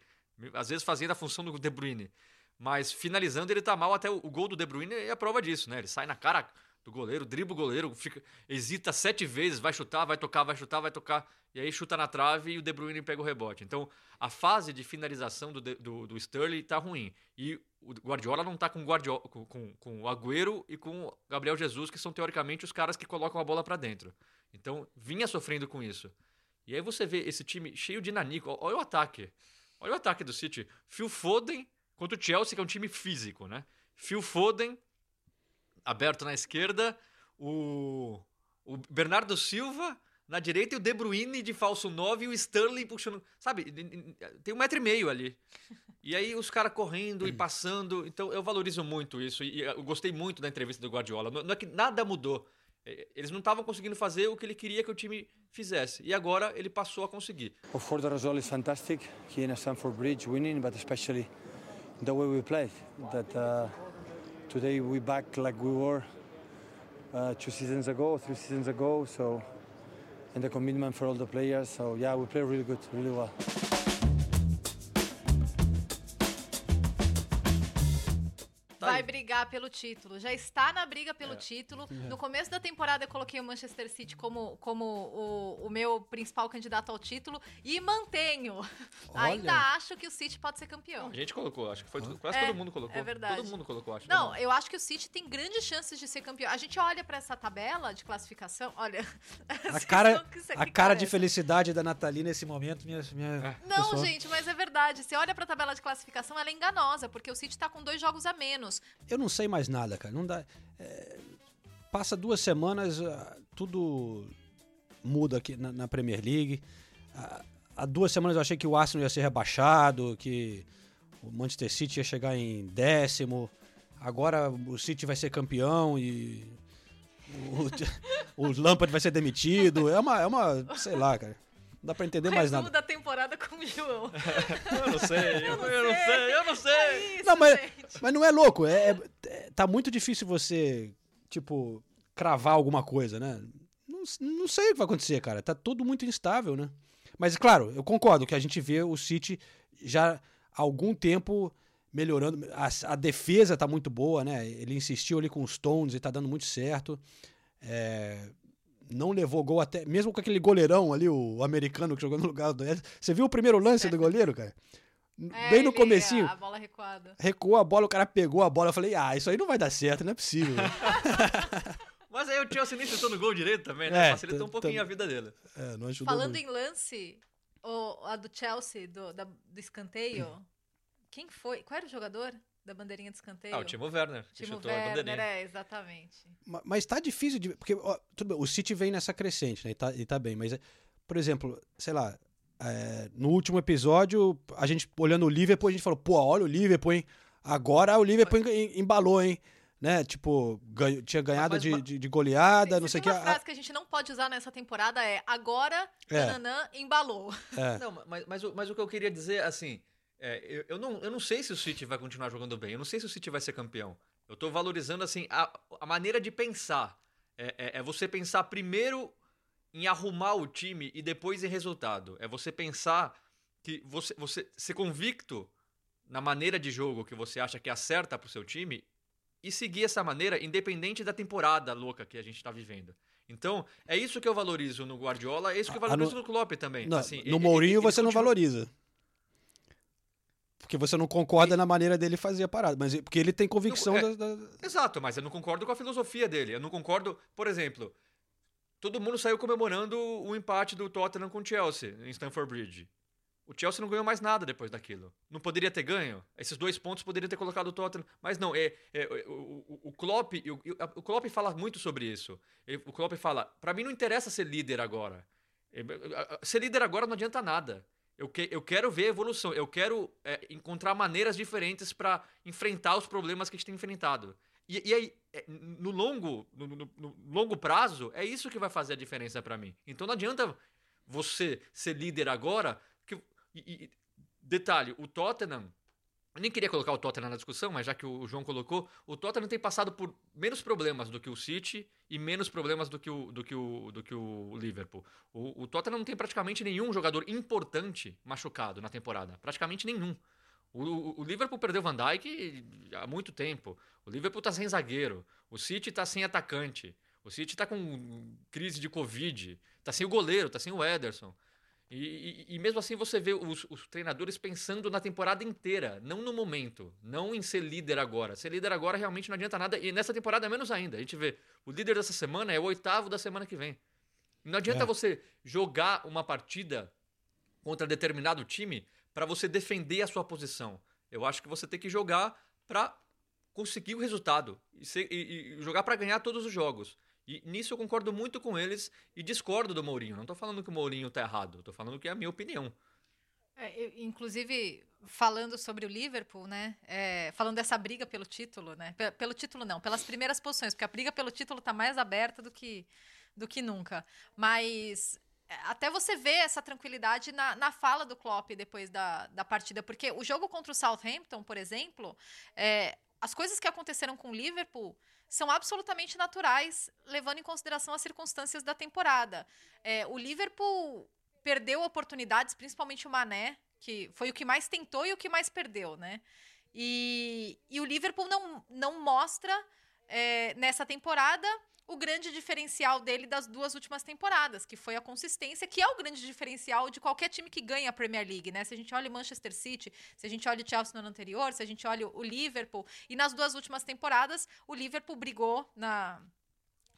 Às vezes fazendo a função do De Bruyne. Mas finalizando, ele tá mal. Até o, o gol do De Bruyne é a prova disso, né? Ele sai na cara do goleiro, dribla o goleiro, fica, hesita sete vezes, vai chutar, vai tocar, vai chutar, vai tocar, e aí chuta na trave e o De Bruyne pega o rebote. Então, a fase de finalização do, do, do Sterling tá ruim. E o Guardiola não tá com, Guardiola, com, com, com o Agüero e com o Gabriel Jesus, que são teoricamente os caras que colocam a bola para dentro. Então, vinha sofrendo com isso. E aí você vê esse time cheio de nanico. Olha o ataque. Olha o ataque do City. Phil Foden contra o Chelsea, que é um time físico, né? Phil Foden, aberto na esquerda. O, o Bernardo Silva na direita e o De Bruyne de falso 9 e o Sterling puxando. Sabe? Tem um metro e meio ali. E aí os caras correndo e passando. Então eu valorizo muito isso. E eu gostei muito da entrevista do Guardiola. Não é que nada mudou. É, Eles não estavam conseguindo fazer o que ele queria que o time fizesse. E agora ele passou a conseguir. Of course, the result is fantastic here in Stamford Bridge, winning, but especially the way we played. That uh, today we back like we were uh, two seasons ago, three seasons ago. So, and the commitment for all the players. So yeah, we play really good, really well. Brigar pelo título. Já está na briga pelo título. No começo da temporada eu coloquei o Manchester City como, como o, o meu principal candidato ao título e mantenho. Ainda acho que o City pode ser campeão. A gente colocou, acho que foi tudo- quase É, todo mundo colocou. é verdade. Todo mundo colocou, acho. Não, eu acho que o City tem grandes chances de ser campeão. A gente olha pra essa tabela de classificação, olha. A cara, a cara de felicidade da Nathalie nesse momento, minha. minha Não, pessoa. gente, mas é verdade. Você olha pra tabela de classificação, ela é enganosa, porque o City tá com dois jogos a menos. Eu não sei mais nada, cara. Não dá. é, passa duas semanas, ah, tudo muda aqui na, na Premier League. Ah, Há duas semanas eu achei que o Arsenal ia ser rebaixado, que o Manchester City ia chegar em décimo. Agora o City vai ser campeão e o, o Lampard vai ser demitido. É uma, é uma, sei lá, cara. Não dá pra entender mais nada. da temporada com o João. Eu não sei, eu, eu não sei, eu não sei. É isso, Não, mas, gente. mas não é louco. É, é- é- tá muito difícil você, tipo, cravar alguma coisa, né? Não, não sei o que vai acontecer, cara. Tá tudo muito instável, né? Mas, claro, eu concordo que a gente vê o City já há algum tempo melhorando. A, a defesa tá muito boa, né? Ele insistiu ali com os Stones e tá dando muito certo. É, não levou gol até. Mesmo com aquele goleirão ali, o americano que jogou no lugar do. Você viu o primeiro lance do goleiro, cara? É, Bem no ele- comecinho A, bola recuada. recuou a bola, o cara pegou a bola. Eu falei, ah, isso aí não vai dar certo, não é possível. Mas aí o Chelsea nem chutou no gol direito também, né? É, Facilitou um pouquinho a vida dele. é, não ajudou Falando muito. em lance, o, a do Chelsea, do, da- do escanteio, quem foi? Qual era o jogador da bandeirinha de escanteio? Ah, o Timo Werner, que Timo chutou a Werner, bandeirinha. é, exatamente. Ma- Mas tá difícil de. Porque, ó, tudo bem, o City vem nessa crescente, né? E tá, e tá bem, mas, é, por exemplo, sei lá, é, no último episódio, a gente olhando o Liverpool, a gente falou, pô, olha o Liverpool, hein? Agora o Liverpool em- embalou, hein? Né? Tipo, ganho- tinha ganhado Mas- de, mas- de, de goleada, não sei o que. uma a- frase que a gente não pode usar nessa temporada é agora, É. nananã, embalou. É. Não, mas, mas, o, mas o que eu queria dizer, assim, é, eu, eu, não, eu não sei se o City vai continuar jogando bem, eu não sei se o City vai ser campeão. Eu tô valorizando, assim, a, a maneira de pensar. É, é- é você pensar primeiro em arrumar o time e depois em resultado. É você pensar que você, você ser convicto na maneira de jogo que você acha que acerta pro seu time e seguir essa maneira, independente da temporada louca que a gente tá vivendo. Então, é isso que eu valorizo no Guardiola, é isso que eu Ah, valorizo no- no Klopp também. Não, Assim, no ele- Mourinho ele você não continua- valoriza. Porque você não concorda na maneira dele fazer a parada. Mas porque ele tem convicção é- da- da, Exato, mas eu não concordo com a filosofia dele. Eu não concordo, por exemplo, todo mundo saiu comemorando o empate do Tottenham com o Chelsea em Stamford Bridge. O Chelsea não ganhou mais nada depois daquilo. Não poderia ter ganho? Esses dois pontos poderiam ter colocado o Tottenham. Mas não, é, é, o, o, o Klopp, o, o Klopp fala muito sobre isso. Ele- o Klopp fala, pra mim não interessa ser líder agora. É, Ser líder agora não adianta nada. Eu, que, eu quero ver a evolução. Eu quero é, encontrar maneiras diferentes pra enfrentar os problemas que a gente tem enfrentado. E, e aí, é, no longo, no, no- no longo prazo, é isso que vai fazer a diferença pra mim. Então não adianta você ser líder agora. Que, e- e- detalhe, o Tottenham. Nem queria colocar o Tottenham na discussão, mas já que o João colocou, o Tottenham tem passado por menos problemas do que o City e menos problemas do que o, do que o, do que o Liverpool. O, o Tottenham não tem praticamente nenhum jogador importante machucado na temporada. Praticamente nenhum. O, o- Liverpool perdeu Van Dijk há muito tempo. O Liverpool tá sem zagueiro. O City tá sem atacante. O City tá com crise de Covid. Tá sem o goleiro, tá sem o Ederson. E, e- e mesmo assim você vê os, os treinadores pensando na temporada inteira, não no momento, não em ser líder agora. Ser líder agora realmente não adianta nada, e nessa temporada menos ainda. A gente vê, o líder dessa semana é o oitavo da semana que vem. Não adianta É. você jogar uma partida contra determinado time para você defender a sua posição. Eu acho que você tem que jogar para conseguir o resultado e, ser- e- e jogar para ganhar todos os jogos. E nisso eu concordo muito com eles e discordo do Mourinho. Não tô falando que o Mourinho tá errado, tô falando que é a minha opinião. É, eu, inclusive, falando sobre o Liverpool, né? É, falando dessa briga pelo título, né? P pelo título não, pelas primeiras posições, porque a briga pelo título tá mais aberta do que, do que nunca. Mas é, até você vê essa tranquilidade na, na fala do Klopp depois da, da partida, porque o jogo contra o Southampton, por exemplo, é, as coisas que aconteceram com o Liverpool são absolutamente naturais, levando em consideração as circunstâncias da temporada. É, o Liverpool perdeu oportunidades, principalmente o Mané, que foi o que mais tentou e o que mais perdeu, né? E, e o Liverpool não, não mostra é, nessa temporada o grande diferencial dele das duas últimas temporadas, que foi a consistência, que é o grande diferencial de qualquer time que ganha a Premier League, né? Se a gente olha o Manchester City, se a gente olha o Chelsea no ano anterior, se a gente olha o Liverpool, e nas duas últimas temporadas, o Liverpool brigou na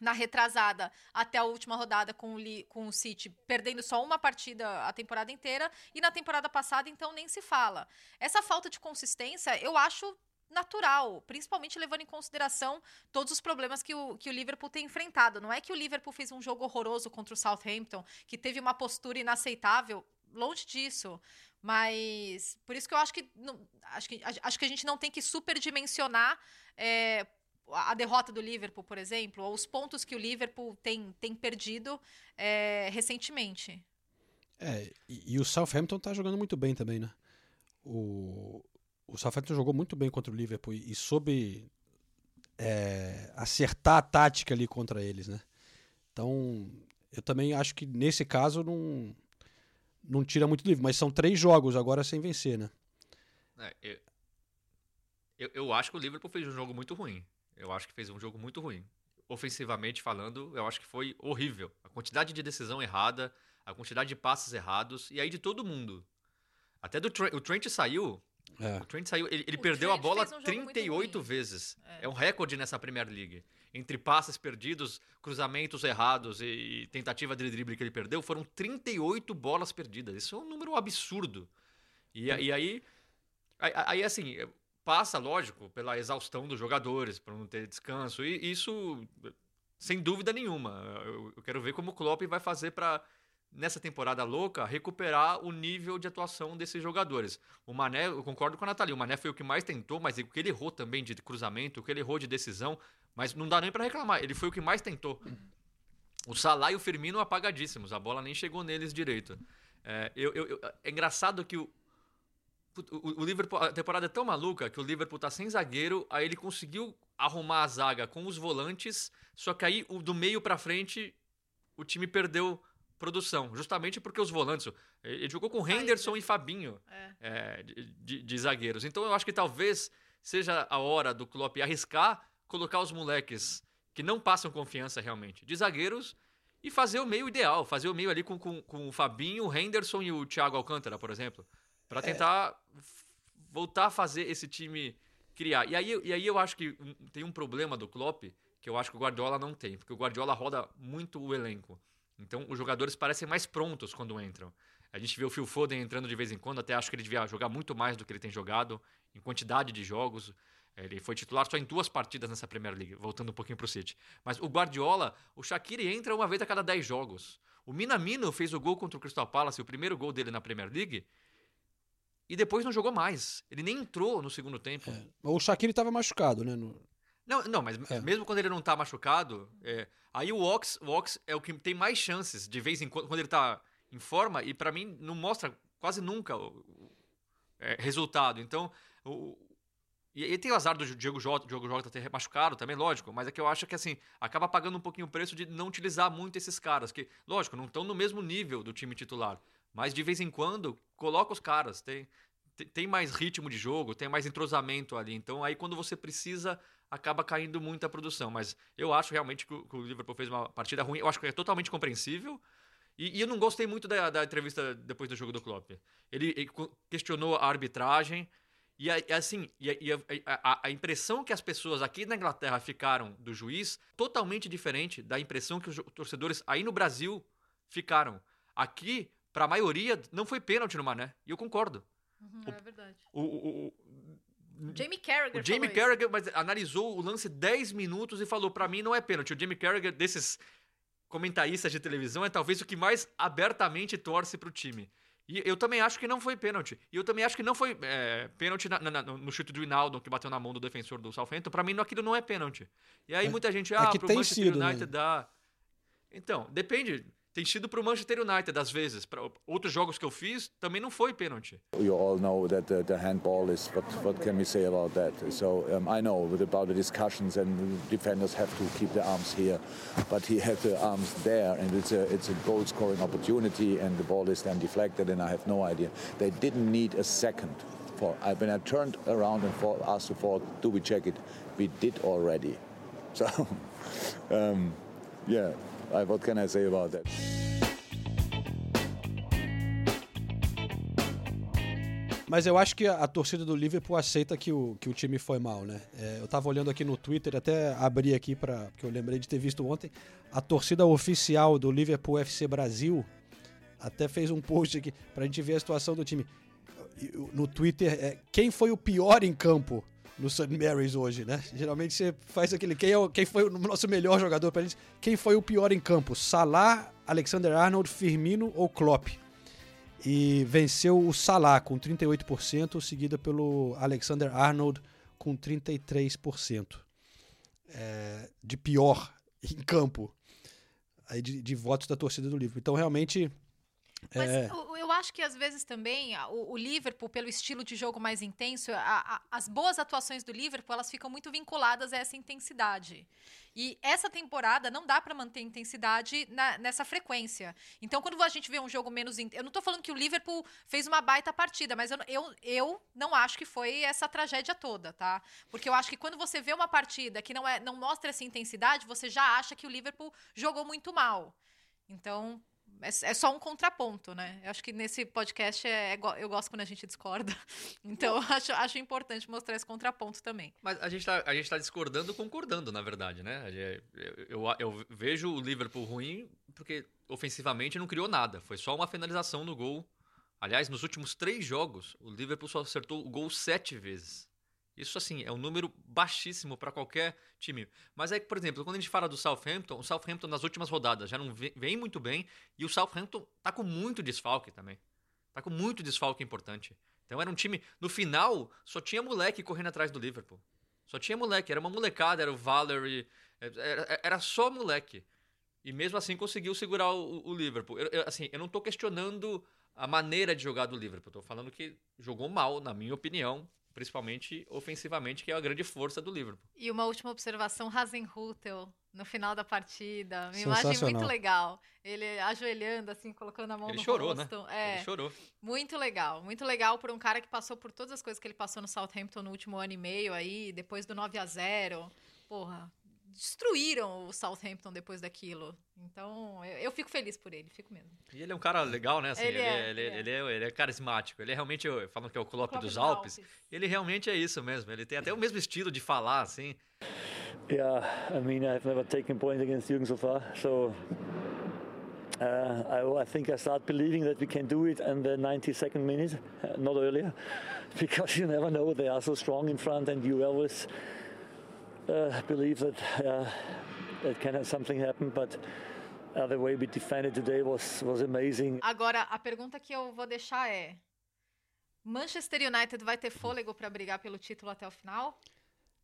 na retrasada até a última rodada com o, com o City, perdendo só uma partida a temporada inteira, e na temporada passada, então, nem se fala. Essa falta de consistência, eu acho natural, principalmente levando em consideração todos os problemas que o, que o Liverpool tem enfrentado. Não é que o Liverpool fez um jogo horroroso contra o Southampton, que teve uma postura inaceitável, longe disso. Mas por isso que eu acho que, não, acho, que acho que a gente não tem que superdimensionar é, a derrota do Liverpool, por exemplo, ou os pontos que o Liverpool tem, tem perdido é, recentemente. É, e, e, o Southampton tá jogando muito bem também, né? O, o Southampton jogou muito bem contra o Liverpool e, soube é, acertar a tática ali contra eles, né? Então, eu também acho que nesse caso não, não tira muito do livro, mas são três jogos agora sem vencer, né? É, eu, eu, eu acho que o Liverpool fez um jogo muito ruim. Eu acho que fez um jogo muito ruim. Ofensivamente falando, eu acho que foi horrível. A quantidade de decisão errada, a quantidade de passes errados, e aí de todo mundo. Até do Trent, o Trent saiu. É. O Trent saiu, ele, ele perdeu Trent a bola um 38 vezes. É. é. um recorde nessa Premier League. Entre passes perdidos, cruzamentos errados e, tentativa de drible que ele perdeu, foram 38 bolas perdidas. Isso é um número absurdo. E, e aí, aí, aí, assim, passa, lógico, pela exaustão dos jogadores, para não ter descanso. E isso, sem dúvida nenhuma. Eu, eu quero ver como o Klopp vai fazer para nessa temporada louca, recuperar o nível de atuação desses jogadores. O Mané, eu concordo com a Nathalie, o Mané foi o que mais tentou, mas o que ele errou também de cruzamento, o que ele errou de decisão, mas não dá nem para reclamar, ele foi o que mais tentou. O Salah e o Firmino apagadíssimos, a bola nem chegou neles direito. É, eu, eu, é engraçado que o, o, Liverpool, a temporada é tão maluca que o Liverpool tá sem zagueiro, aí ele conseguiu arrumar a zaga com os volantes, só que aí do meio para frente o time perdeu produção, justamente porque os volantes. Ele jogou com Henderson e Fabinho é. É, de, de, zagueiros. Então eu acho que talvez seja a hora do Klopp arriscar colocar os moleques que não passam confiança realmente de zagueiros e fazer o meio ideal, fazer o meio ali com, com, com o Fabinho, o Henderson e o Thiago Alcântara, por exemplo. Para é. tentar é. voltar a fazer esse time criar. E aí, e aí eu acho que tem um problema do Klopp que eu acho que o Guardiola não tem, porque o Guardiola roda muito o elenco. Então os jogadores parecem mais prontos quando entram. A gente vê o Phil Foden entrando de vez em quando, até acho que ele devia jogar muito mais do que ele tem jogado em quantidade de jogos. Ele foi titular só em duas partidas nessa Premier League, voltando um pouquinho para o City. Mas o Guardiola, o Shaqiri entra uma vez a cada 10 jogos. O Minamino fez o gol contra o Crystal Palace, o primeiro gol dele na Premier League, e depois não jogou mais. Ele nem entrou no segundo tempo. É. O Shaqiri estava machucado, né? No... Não, não, mas é. mesmo quando ele não tá machucado, é, aí o Ox, o Ox é o que tem mais chances de vez em quando, quando ele tá em forma, e para mim não mostra quase nunca o, o é, resultado. Então, o, e, e tem o azar do Diego Jota, Diego Jota ter machucado também, lógico, mas é que eu acho que assim, acaba pagando um pouquinho o preço de não utilizar muito esses caras, que, lógico, não estão no mesmo nível do time titular. Mas de vez em quando, coloca os caras. Tem, tem mais ritmo de jogo, tem mais entrosamento ali. Então aí quando você precisa, acaba caindo muita produção. Mas eu acho realmente que o, Liverpool fez uma partida ruim. Eu acho que é totalmente compreensível. E, e eu não gostei muito da, da, entrevista depois do jogo do Klopp. Ele, ele questionou a arbitragem. E assim, e a, a, a, impressão que as pessoas aqui na Inglaterra ficaram do juiz, totalmente diferente da impressão que os torcedores aí no Brasil ficaram. Aqui, para a maioria, não foi pênalti no Mané. E eu concordo. Uhum, o, é verdade. O, o, Jamie Carragher O Jamie falou isso. Carragher mas analisou o lance 10 minutos e falou: pra mim não é pênalti. O Jamie Carragher, desses comentaristas de televisão, é talvez o que mais abertamente torce pro time. E eu também acho que não foi pênalti. E eu também acho que não foi é, pênalti na- na- no chute do Hinaldo, que bateu na mão do defensor do Southampton. Pra mim, não- aquilo não é pênalti. E aí É- muita gente, é ah, que pro tem Manchester sido, né? United dá. Então, depende. Tem sido pro Manchester United, às vezes. Pra outros jogos que eu fiz, também não foi pênalti. You all know that the, the handball is what, what can we say about that? So um, I know about the discussions and defenders have to keep their arms here, but he had the arms there, and it's a it's a goal scoring opportunity, and the ball is then deflected, and I have no idea. They didn't need a second for. I, when I turned around and for, asked the for, do we check it? We did already. So, um, yeah. What can I say about that? Mas eu acho que a, torcida do Liverpool aceita que o, que o time foi mal, né? É, eu tava olhando aqui no Twitter, até abri aqui para porque eu lembrei de ter visto ontem. A torcida oficial do Liverpool FC Brasil até fez um post aqui pra gente ver a situação do time. No Twitter, é, quem foi o pior em campo no St. Mary's hoje, né? Geralmente você faz aquele quem, é o- quem foi o nosso melhor jogador pra gente. Quem foi o pior em campo? Salah, Alexander Arnold, Firmino ou Klopp? e venceu o Salah com 38%, seguida pelo Alexander Arnold com 33% é, de pior em campo aí de, de votos da torcida do Liverpool. Então, realmente, Mas é, eu, acho que às vezes também o, o Liverpool, pelo estilo de jogo mais intenso, a- a- as boas atuações do Liverpool elas ficam muito vinculadas a essa intensidade. E essa temporada não dá para manter intensidade na- nessa frequência. Então, quando a gente vê um jogo menos. in- Eu não tô falando que o Liverpool fez uma baita partida, mas eu, eu, eu não acho que foi essa tragédia toda, tá? Porque eu acho que quando você vê uma partida que não, é, não mostra essa intensidade, você já acha que o Liverpool jogou muito mal. Então, é, é só um contraponto, né? Eu acho que nesse podcast é, é eu gosto quando a gente discorda. Então, eu acho, acho importante mostrar esse contraponto também. Mas a gente, tá, gente tá discordando concordando, na verdade, né? Gente- Eu, eu, eu vejo o Liverpool ruim porque ofensivamente não criou nada. Foi só uma finalização no gol. Aliás, nos últimos três jogos, o Liverpool só acertou o gol sete vezes. Isso, assim, é um número baixíssimo para qualquer time. Mas é que, por exemplo, quando a gente fala do Southampton, o Southampton nas últimas rodadas já não vem, muito bem e o Southampton tá com muito desfalque também. Tá com muito desfalque importante. Então era um time. No final, só tinha moleque correndo atrás do Liverpool. Só tinha moleque. Era uma molecada, era o Valerie. Era, era só moleque. E mesmo assim conseguiu segurar o, o Liverpool. Eu, eu, assim, eu não tô questionando a maneira de jogar do Liverpool. Tô falando que jogou mal, na minha opinião. Principalmente ofensivamente, que é a grande força do Liverpool. E uma última observação, Hasenhutel, no final da partida. Uma imagem muito legal. Ele ajoelhando, assim, colocando a mão Ele no chorou, né? rosto. É, Ele chorou. muito legal. Muito legal por um cara que passou por todas as coisas que ele passou no Southampton no último ano e meio aí, depois do 9 a 0 Porra, destruíram o Southampton depois daquilo. Então, eu, eu fico feliz por ele, fico mesmo. E ele é um cara legal, né? Assim, Ele ele, é, é, ele, ele é. ele é, ele é carismático. Ele é realmente, falam que é o Klopp, Klopp dos dos Alpes. Alpes. Ele realmente é isso mesmo. Ele tem até o mesmo estilo de falar, assim. Yeah, I mean, I've never taken point against Jürgen so far, so uh, I, I think I start believing that we can do it in the 92nd minute, uh, not earlier, because you never know. They are so strong in front, and you always uh, believe that uh, that can something happen. But uh, the way we defended today was was amazing. Agora, a pergunta que eu vou deixar é: Manchester United vai ter fôlego para brigar pelo título até o final?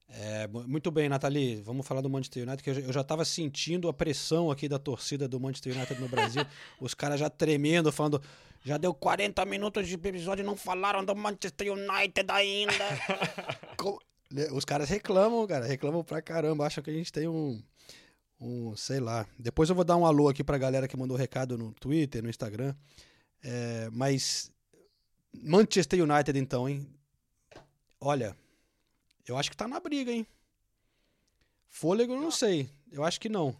é, mu- muito bem, Nathalie, vamos falar do Manchester United, que eu, já- eu já tava sentindo a pressão aqui da torcida do Manchester United no Brasil, os caras já tremendo, falando, já deu 40 minutos de episódio e não falaram do Manchester United ainda. Os caras reclamam, cara, reclamam pra caramba, acham que a gente tem um, um, sei lá. Depois eu vou dar um alô aqui pra galera que mandou recado no Twitter, no Instagram. É, mas Manchester United então, hein? Olha, eu acho que tá na briga, hein? Fôlego eu não sei, eu acho que não.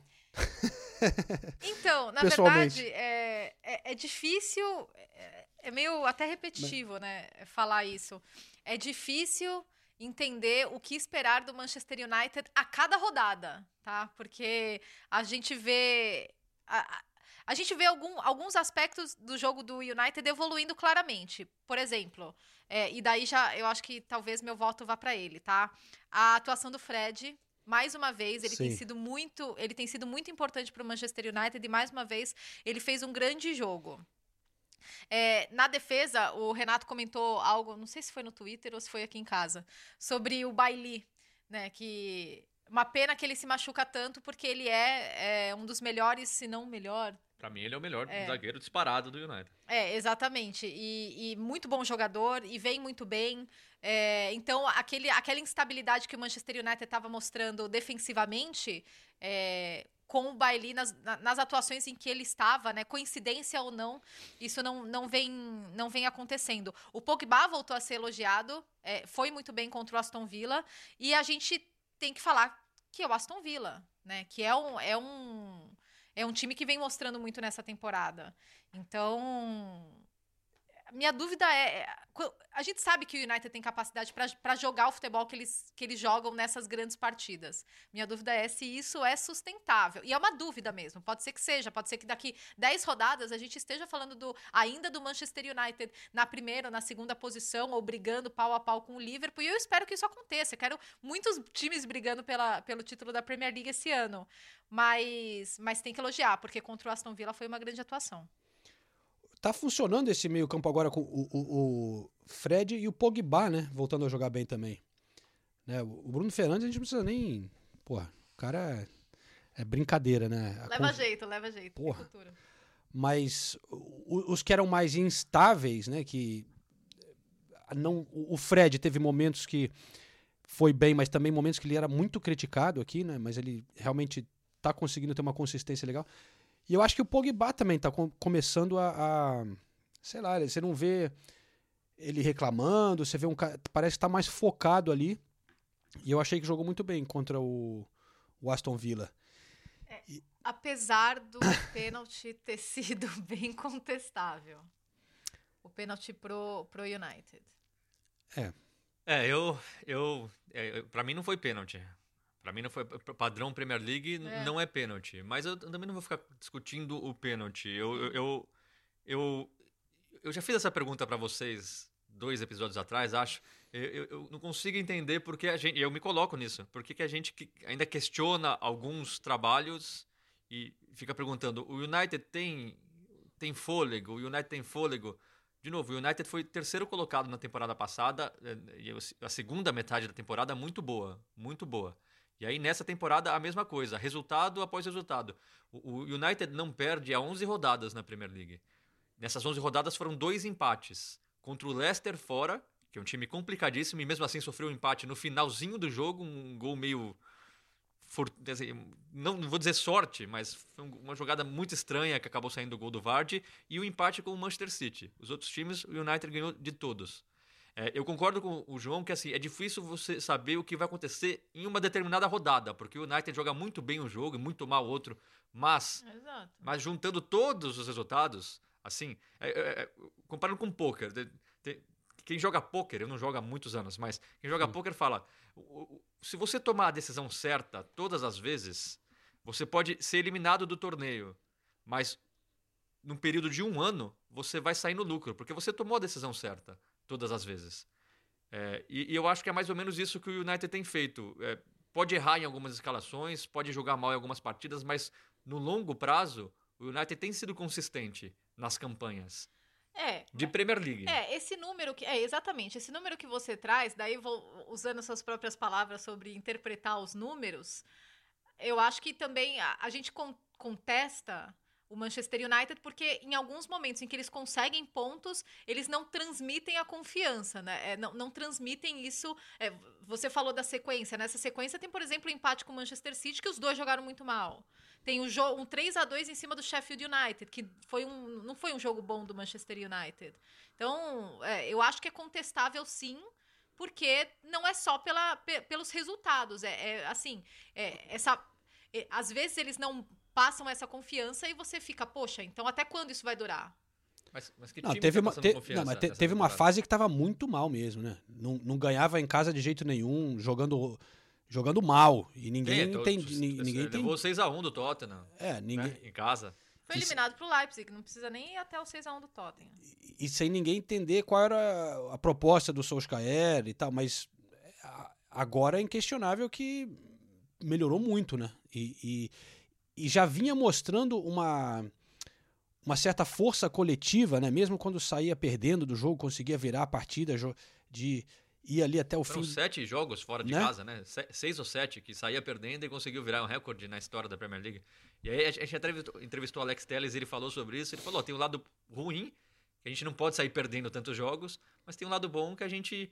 Então, na verdade, é, é, é difícil, é, é meio até repetitivo, né, falar isso. É difícil entender o que esperar do Manchester United a cada rodada, tá? Porque a gente vê. a- a- gente vê algum, alguns aspectos do jogo do United evoluindo claramente. Por exemplo, é, e daí já eu acho que talvez meu voto vá para ele, tá? A atuação do Fred. Mais uma vez, ele tem Sim. sido muito, ele tem sido muito importante para o Manchester United e mais uma vez ele fez um grande jogo. É, na defesa, o Renato comentou algo, não sei se foi no Twitter ou se foi aqui em casa, sobre o Bailey, né? Que uma pena que ele se machuca tanto porque ele é, é um dos melhores, se não o melhor. Pra mim, ele é o melhor É. zagueiro disparado do United. É, exatamente. E, e muito bom jogador e vem muito bem. É, então, aquele, aquela instabilidade que o Manchester United estava mostrando defensivamente, é, com o Bailey nas, na- nas atuações em que ele estava, né, coincidência ou não, isso não, não, vem, não vem acontecendo. O Pogba voltou a ser elogiado, é, foi muito bem contra o Aston Villa, e a gente tem que falar que é o Aston Villa, né, que é um, é um, é um time que vem mostrando muito nessa temporada. Então, minha dúvida é, é, a gente sabe que o United tem capacidade para jogar o futebol que eles, que eles jogam nessas grandes partidas. Minha dúvida é se isso é sustentável. E é uma dúvida mesmo. Pode ser que seja, pode ser que daqui 10 rodadas a gente esteja falando do ainda do Manchester United na primeira ou na segunda posição ou brigando pau a pau com o Liverpool. E eu espero que isso aconteça. Eu quero muitos times brigando pela, pelo título da Premier League esse ano. Mas, mas tem que elogiar, porque contra o Aston Villa foi uma grande atuação. Tá funcionando esse meio-campo agora com o, o- o Fred e o Pogba, né? Voltando a jogar bem também. Né? O Bruno Fernandes a gente não precisa nem. Porra, o cara é, é brincadeira, né? A Leva jeito, leva jeito. Porra. Mas os que eram mais instáveis, né? Que não, o o Fred teve momentos que foi bem, mas também momentos que ele era muito criticado aqui, né? Mas ele realmente tá conseguindo ter uma consistência legal. E eu acho que o Pogba também tá com- começando a, a- sei lá, você não vê ele reclamando, você vê um cara, parece que tá mais focado ali. E eu achei que jogou muito bem contra o, o Aston Villa. Apesar do pênalti ter sido bem contestável. O pênalti pro, pro United. É. É, eu. eu é, eu- pra mim não foi pênalti. Pra mim não foi. Padrão Premier League É. não é pênalti. Mas eu também não vou ficar discutindo o pênalti. Eu. Eu, eu, eu, eu já fiz essa pergunta pra vocês dois episódios atrás, acho. Eu, eu- eu não consigo entender porque a gente. Eu me coloco nisso. Por que, a gente que- ainda questiona alguns trabalhos e fica perguntando: o United tem, tem fôlego? O United tem fôlego? De novo, o United foi terceiro colocado na temporada passada, eh, e a segunda metade da temporada muito boa, muito boa. E aí nessa temporada a mesma coisa, resultado após resultado. O, United não perde há 11 rodadas na Premier League. Nessas 11 rodadas foram dois empates. Contra o Leicester fora, que é um time complicadíssimo, e mesmo assim sofreu um empate no finalzinho do jogo, um gol meio. não, vou dizer sorte, mas foi um- uma jogada muito estranha que acabou saindo o gol do Vardy, e o empate com o Manchester City. Os outros times, o United ganhou de todos. É, eu concordo com o João que assim, é difícil você saber o que vai acontecer em uma determinada rodada, porque o United joga muito bem um jogo e muito mal outro, mas Exato. mas juntando todos os resultados, assim, é, é, é, comparando com poker, de- de- quem joga poker, eu não jogo há muitos anos, mas quem joga poker fala, o- o- se você tomar a decisão certa todas as vezes, você pode ser eliminado do torneio, mas num período de um ano você vai sair no lucro, porque você tomou a decisão certa todas as vezes. É, e, e eu acho que é mais ou menos isso que o United tem feito. É, pode errar em algumas escalações, pode jogar mal em algumas partidas, mas no longo prazo, o United tem sido consistente nas campanhas É. de Premier League. É, esse número que. É, exatamente. Esse número que você traz, daí vou usando suas próprias palavras sobre interpretar os números, eu acho que também a, a gente con- contesta o Manchester United porque em alguns momentos em que eles conseguem pontos, eles não transmitem a confiança, né? É, não, não transmitem isso. é, você falou da sequência, nessa sequência tem, por exemplo, o empate com o Manchester City, que os dois jogaram muito mal. Tem o jo- um 3 a 2 em cima do Sheffield United, que foi um, não foi um jogo bom do Manchester United. Então, é, eu acho que é contestável sim, porque não é só pela, pe- pelos resultados. É, é, assim, é, essa, é, às vezes eles não passam essa confiança e você fica, poxa, então até quando isso vai durar? Mas, mas que Não, time teve tá uma, te- confiança não, mas te- teve uma fase que tava muito mal mesmo, né? Não, não ganhava em casa de jeito nenhum, jogando, jogando mal. E ninguém Tem, entende. to- ni- ninguém levou tem. 6x1 do Tottenham. É, ninguém. né, em casa. Foi eliminado pro Leipzig, não precisa nem ir até o 6x1 do Tottenham. e sem ninguém entender qual era a proposta do Solskjaer e tal, mas a- agora é inquestionável que melhorou muito, né? E, e, e já vinha mostrando uma, uma certa força coletiva, né? Mesmo quando saía perdendo do jogo, conseguia virar a partida, de ir ali até o Foram fim. sete jogos fora de Né? casa, né? Se- Seis ou sete que saía perdendo e conseguiu virar um recorde na história da Premier League. E aí a gente entrevistou, entrevistou o Alex Telles e ele falou sobre isso. Ele falou: "Ó, tem um lado ruim, que a gente não pode sair perdendo tantos jogos, mas tem um lado bom que a gente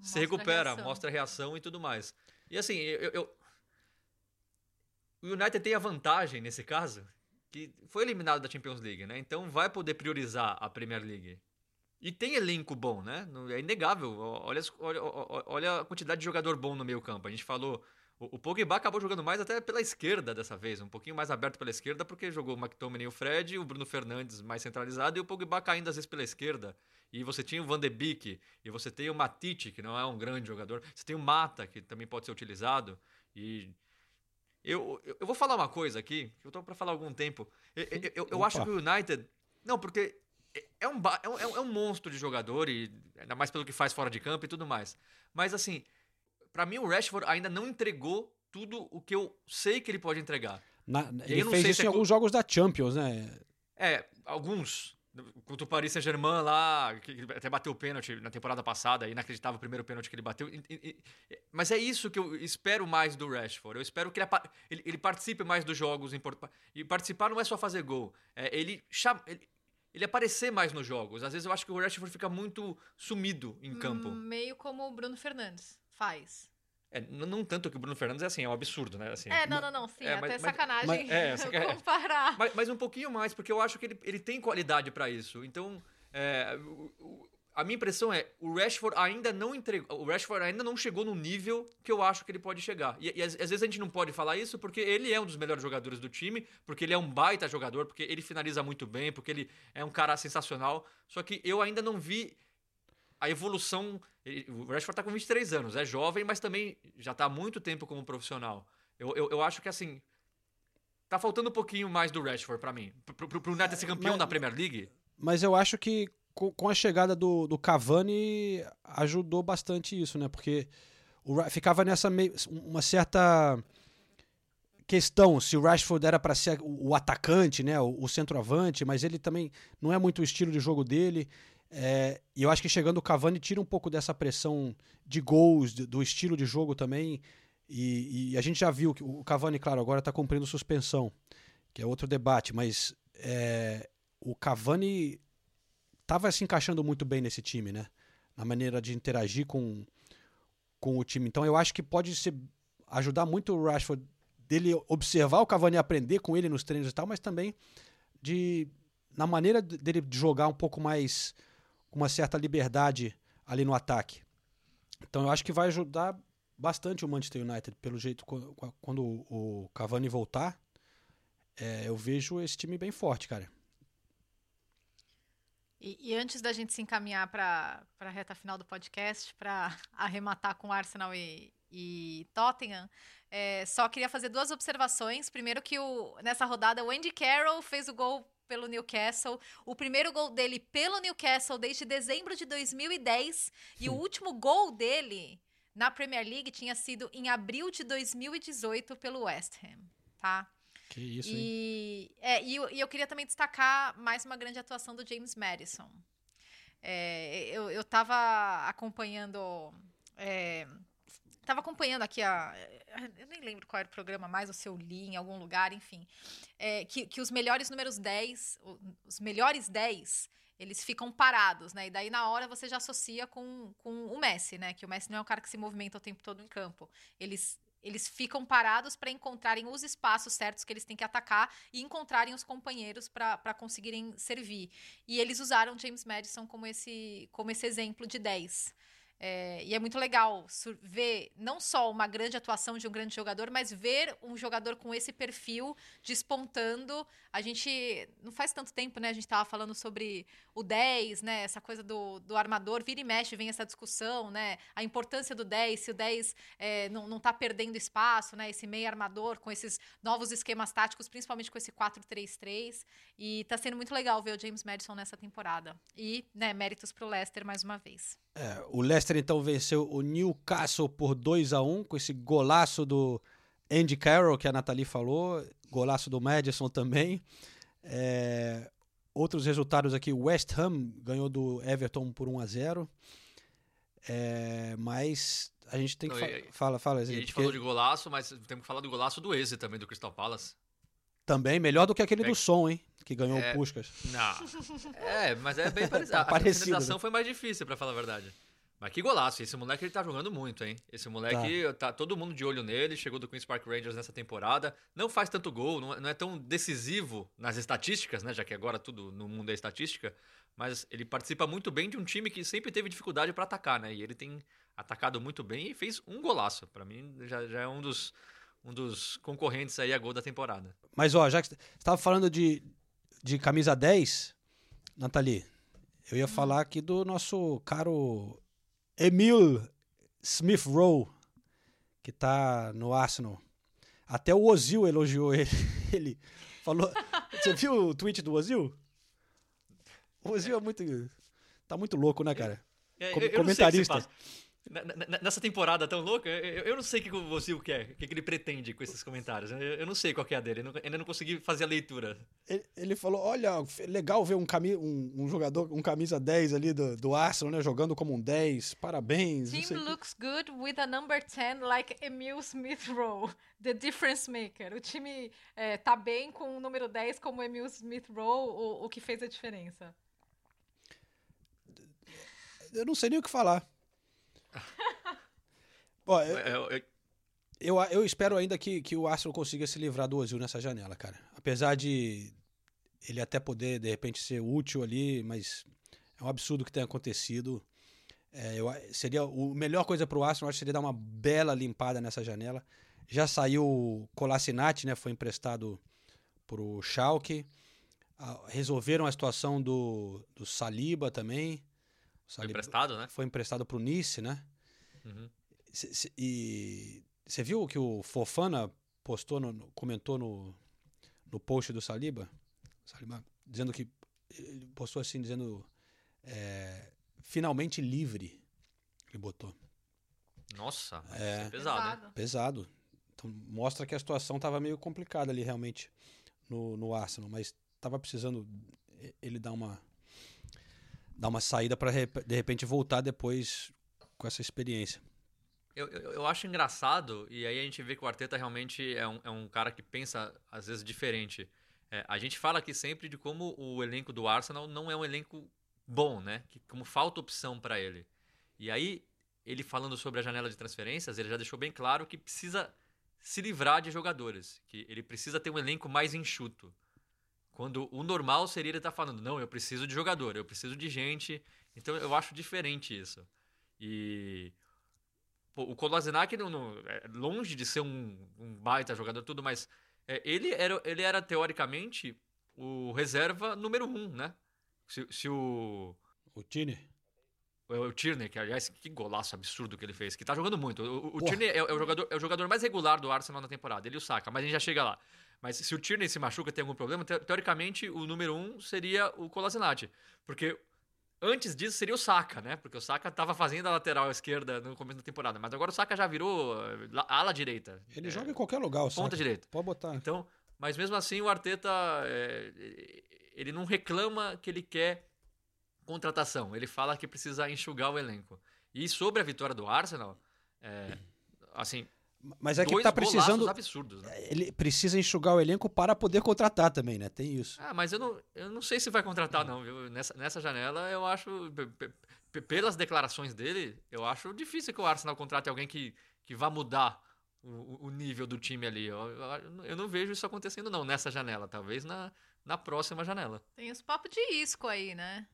se Mostra a recupera, reação. mostra a reação e tudo mais. E assim, eu, eu- o United tem a vantagem nesse caso que foi eliminado da Champions League, né? Então vai poder priorizar a Premier League. E tem elenco bom, né? É inegável. Olha, olha, olha- a quantidade de jogador bom no meio campo. A gente falou. O Pogba acabou jogando mais até pela esquerda dessa vez, um pouquinho mais aberto pela esquerda, porque jogou o McTominay e o Fred, o Bruno Fernandes mais centralizado e o Pogba caindo às vezes pela esquerda. E você tinha o Van de Beek, e você tem o Matite, que não é um grande jogador. Você tem o Mata, que também pode ser utilizado. E eu, eu, eu vou falar uma coisa aqui, que eu tô pra falar há algum tempo. Eu, eu, eu- eu acho que o United. Não, porque é- é um, ba- é, um, é um monstro de jogador, e ainda mais pelo que faz fora de campo e tudo mais. Mas assim, pra mim o Rashford ainda não entregou tudo o que eu sei que ele pode entregar. Na- ele fez isso em é alguns jogos da Champions, né? É, alguns. Contra o Paris Saint-Germain lá, que até bateu o pênalti na temporada passada, inacreditável o primeiro pênalti que ele bateu. E- e- e- Mas é isso que eu espero mais do Rashford. Eu espero que ele, ele, ele participe mais dos jogos. E participar não é só fazer gol. É ele, cham- ele, ele aparecer mais nos jogos. Às vezes eu acho que o Rashford fica muito sumido em campo. Meio como o Bruno Fernandes faz. É, n- não tanto que o Bruno Fernandes é assim, é um absurdo, né? Assim, É, não, não, não, sim, É, até mas- sacanagem mas- é, saca- é. comparar. Mas, mas um pouquinho mais, porque eu acho que ele, ele tem qualidade pra isso. Então, é, o- o- a minha impressão é, o Rashford ainda não entregou, o Rashford ainda não chegou no nível que eu acho que ele pode chegar. E, e às, às vezes a gente não pode falar isso porque ele é um dos melhores jogadores do time, porque ele é um baita jogador, porque ele finaliza muito bem, porque ele é um cara sensacional. Só que eu ainda não vi a evolução. Ele- O Rashford tá com 23 anos, é jovem, mas também já tá há muito tempo como profissional. Eu, eu, eu acho que assim. Tá faltando um pouquinho mais do Rashford pra mim. Pro, pro, pro United ser campeão mas- da Premier League. Mas eu acho que co- com a chegada do, do Cavani ajudou bastante isso, né? Porque o ficava nessa meio, uma certa questão se o Rashford era para ser o, o atacante, né? O, o centroavante, mas ele também não é muito o estilo de jogo dele. É, e eu acho que chegando o Cavani tira um pouco dessa pressão de gols, de- do estilo de jogo também. E, e a gente já viu que o Cavani, claro, agora está cumprindo suspensão, que é outro debate, mas é, o Cavani estava se encaixando muito bem nesse time, né? Na maneira de interagir com, com o time. Então eu acho que pode ser, ajudar muito o Rashford dele observar o Cavani aprender com ele nos treinos e tal, mas também de na maneira de- dele jogar um pouco mais com uma certa liberdade ali no ataque. Então eu acho que vai ajudar bastante o Manchester United, pelo jeito qu- qu- quando o o Cavani voltar, é, eu vejo esse time bem forte, cara. E, e antes da gente se encaminhar para a reta final do podcast, para arrematar com Arsenal e, e Tottenham, é, só queria fazer duas observações. Primeiro que o, nessa rodada o Andy Carroll fez o gol pelo Newcastle, o primeiro gol dele pelo Newcastle desde dezembro de 2010 e o último gol dele na Premier League tinha sido em abril de 2018 pelo West Ham, tá? Que isso? E, é, e, eu, e eu queria também destacar mais uma grande atuação do James Madison. É, eu, eu tava acompanhando. É, tava acompanhando aqui a. Eu nem lembro qual era o programa mais, ou se eu li em algum lugar, enfim. É, que, que os melhores números 10, o- os melhores 10, eles ficam parados, né? E daí na hora você já associa com, com o Messi, né? Que o Messi não é um cara que se movimenta o tempo todo em campo. Eles eles ficam parados para encontrarem os espaços certos que eles têm que atacar e encontrarem os companheiros para conseguirem servir. E eles usaram James Madison como esse, como esse exemplo de 10. É, e é muito legal ver não só uma grande atuação de um grande jogador, mas ver um jogador com esse perfil despontando. A gente não faz tanto tempo, né? A gente estava falando sobre o 10, né? Essa coisa do, do armador, vira e mexe, vem essa discussão, né? A importância do 10, se o 10 é, não, não tá perdendo espaço, né? Esse meio armador com esses novos esquemas táticos, principalmente com esse 4-3-3. E tá sendo muito legal ver o James Madison nessa temporada. E, né, méritos pro Leicester mais uma vez. É, o Leicester então venceu o Newcastle por 2 a 1 com esse golaço do Andy Carroll que a Nathalie falou, golaço do Madison também. É, outros resultados aqui, o West Ham ganhou do Everton por 1 a 0. É, mas a gente tem que Não, fa e- fala, fala, a gente porque falou de golaço, mas temos que falar do golaço do Eze também, do Crystal Palace. Também melhor do que aquele É- do Som, hein, que ganhou É- o Puskas. Não. É, mas é bem parecido. A finalização né? foi mais difícil, pra falar a verdade. Mas que golaço. Esse moleque ele tá jogando muito, hein? Esse moleque, tá. todo mundo de olho nele. Chegou do Queen's Park Rangers nessa temporada. Não faz tanto gol, não é, não é tão decisivo nas estatísticas, né? Já que agora tudo no mundo é estatística. Mas ele participa muito bem de um time que sempre teve dificuldade pra atacar, né? E ele tem atacado muito bem e fez um golaço. Pra mim, já, já é um dos, um dos concorrentes aí a gol da temporada. Mas ó, já que você estava falando de, de camisa 10, Nathalie, eu ia falar aqui do nosso caro Emil Smith Rowe, que tá no Arsenal. Até o Ozil elogiou ele. Ele falou. Você viu o tweet do Ozil? O Ozil é muito. Tá muito louco, né, cara? É, Com- comentarista. Nessa temporada tão louca, eu, não sei o que o Ozil quer, o que que ele pretende com esses comentários. Eu, eu não sei qual que é a dele, eu não- ainda não consegui fazer a leitura. Ele, ele falou: olha, legal ver um, cami um, um jogador, um camisa 10 ali do, do Arsenal, né? Jogando como um 10. Parabéns. não Team looks good with a number 10 like Emil Smith Rowe, the difference maker. O time é, tá bem com o número 10 como Emil Smith Rowe, o, o que fez a diferença. Eu não sei nem o que falar. Ó, eu, É, eu- eu- eu, eu espero ainda que, que o Arsenal consiga se livrar do Ozil nessa janela, cara. Apesar de ele até poder, de repente, ser útil ali, mas é um absurdo o que tem acontecido. É, eu, a- seria o melhor coisa pro Arsenal, eu acho seria dar uma bela limpada nessa janela. Já saiu o Kolasinac, né? Foi emprestado pro Schalke. Ah, resolveram a situação do, do Saliba também. Foi emprestado, né? Foi emprestado pro Nice, né? Uhum. E você viu o que o Fofana postou, no, no- comentou no, no post do Saliba? Saliba dizendo que ele postou assim, dizendo é, finalmente livre. Ele botou. Nossa, É. é pesado, hein? Pesado. Então mostra que a situação estava meio complicada ali realmente no, no Arsenal, mas estava precisando ele dar uma dar uma saída para de repente voltar depois com essa experiência. Eu, eu, eu acho engraçado, e aí a gente vê que o Arteta realmente é um, é um cara que pensa, às vezes, diferente. É, a gente fala aqui sempre de como o elenco do Arsenal não é um elenco bom, né? Que como falta opção para ele. E aí, ele falando sobre a janela de transferências, ele já deixou bem claro que precisa se livrar de jogadores, que ele precisa ter um elenco mais enxuto. Quando o normal seria ele estar falando, não, eu preciso de jogador, eu preciso de gente. Então eu acho diferente isso. E pô, o Kolasinac não, não- é longe de ser um, um baita jogador tudo, mas é, ele, era, ele era teoricamente o reserva número um, né? Se, se o O Tine? o, o Tierney, que aliás, que golaço absurdo que ele fez, que tá jogando muito. O, o-. Tierney é, é o jogador, é o jogador mais regular do Arsenal na temporada, ele o Saka, mas a gente já chega lá. Mas se o Tierney se machuca, tem algum problema, te- teoricamente o número um seria o Kolasinac, porque antes disso seria o Saka, né? Porque o Saka tava fazendo a lateral esquerda no começo da temporada, mas agora o Saka já virou eh, la- ala direita. Ele É, joga em qualquer lugar, o ponta Saka. direita. Pode botar. Então, mas mesmo assim o Arteta é, ele não reclama que ele quer contratação. Ele fala que precisa enxugar o elenco. E sobre a vitória do Arsenal, é, assim, Mas é que dois tá precisando. absurdos. Né? Ele precisa enxugar o elenco para poder contratar também, né? Tem isso. Ah, mas eu não, eu não sei se vai contratar não, viu? Nessa, nessa janela eu acho, pe- pe- pe- pelas declarações dele, eu acho difícil que o Arsenal contrate alguém que, que vá mudar o, o- nível do time ali. Eu, eu, eu não vejo isso acontecendo não nessa janela, talvez na, na próxima janela. Tem os papos de isco aí, né?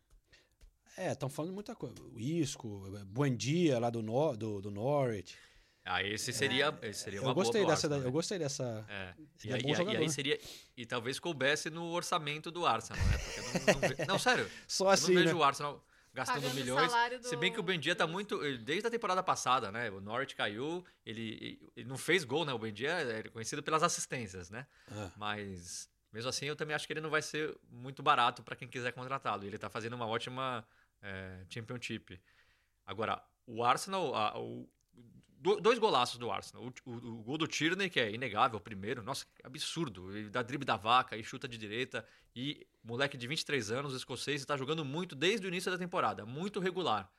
É, estão falando muita coisa. O Isco, Buendia lá do, Nor do, do Norwich. Ah, esse seria, esse seria uma Eu gostei boa dessa, Arsenal, daí- né? eu gostei dessa. É. E, é aí, bom e aí- e aí seria. E talvez coubesse no orçamento do Arsenal, né? Porque eu não, não, não, sério. Só eu assim, não vejo né? o Arsenal gastando Pagando milhões. salário Se bem que o do- Bendia tá muito. Desde a temporada passada, né? O Norwich caiu, ele, ele não fez gol, né? O Bendia é conhecido pelas assistências, né? É. Mas. Mesmo assim, eu também acho que ele não vai ser muito barato para quem quiser contratá-lo. Ele tá fazendo uma ótima é, Championship. Agora, o Arsenal, a- o- do- dois golaços do Arsenal. O, o- o gol do Tierney, que é inegável, o primeiro. Nossa, que absurdo. Ele dá drible da vaca e chuta de direita. E moleque de 23 anos, escocês, está jogando muito desde o início da temporada. Muito regular.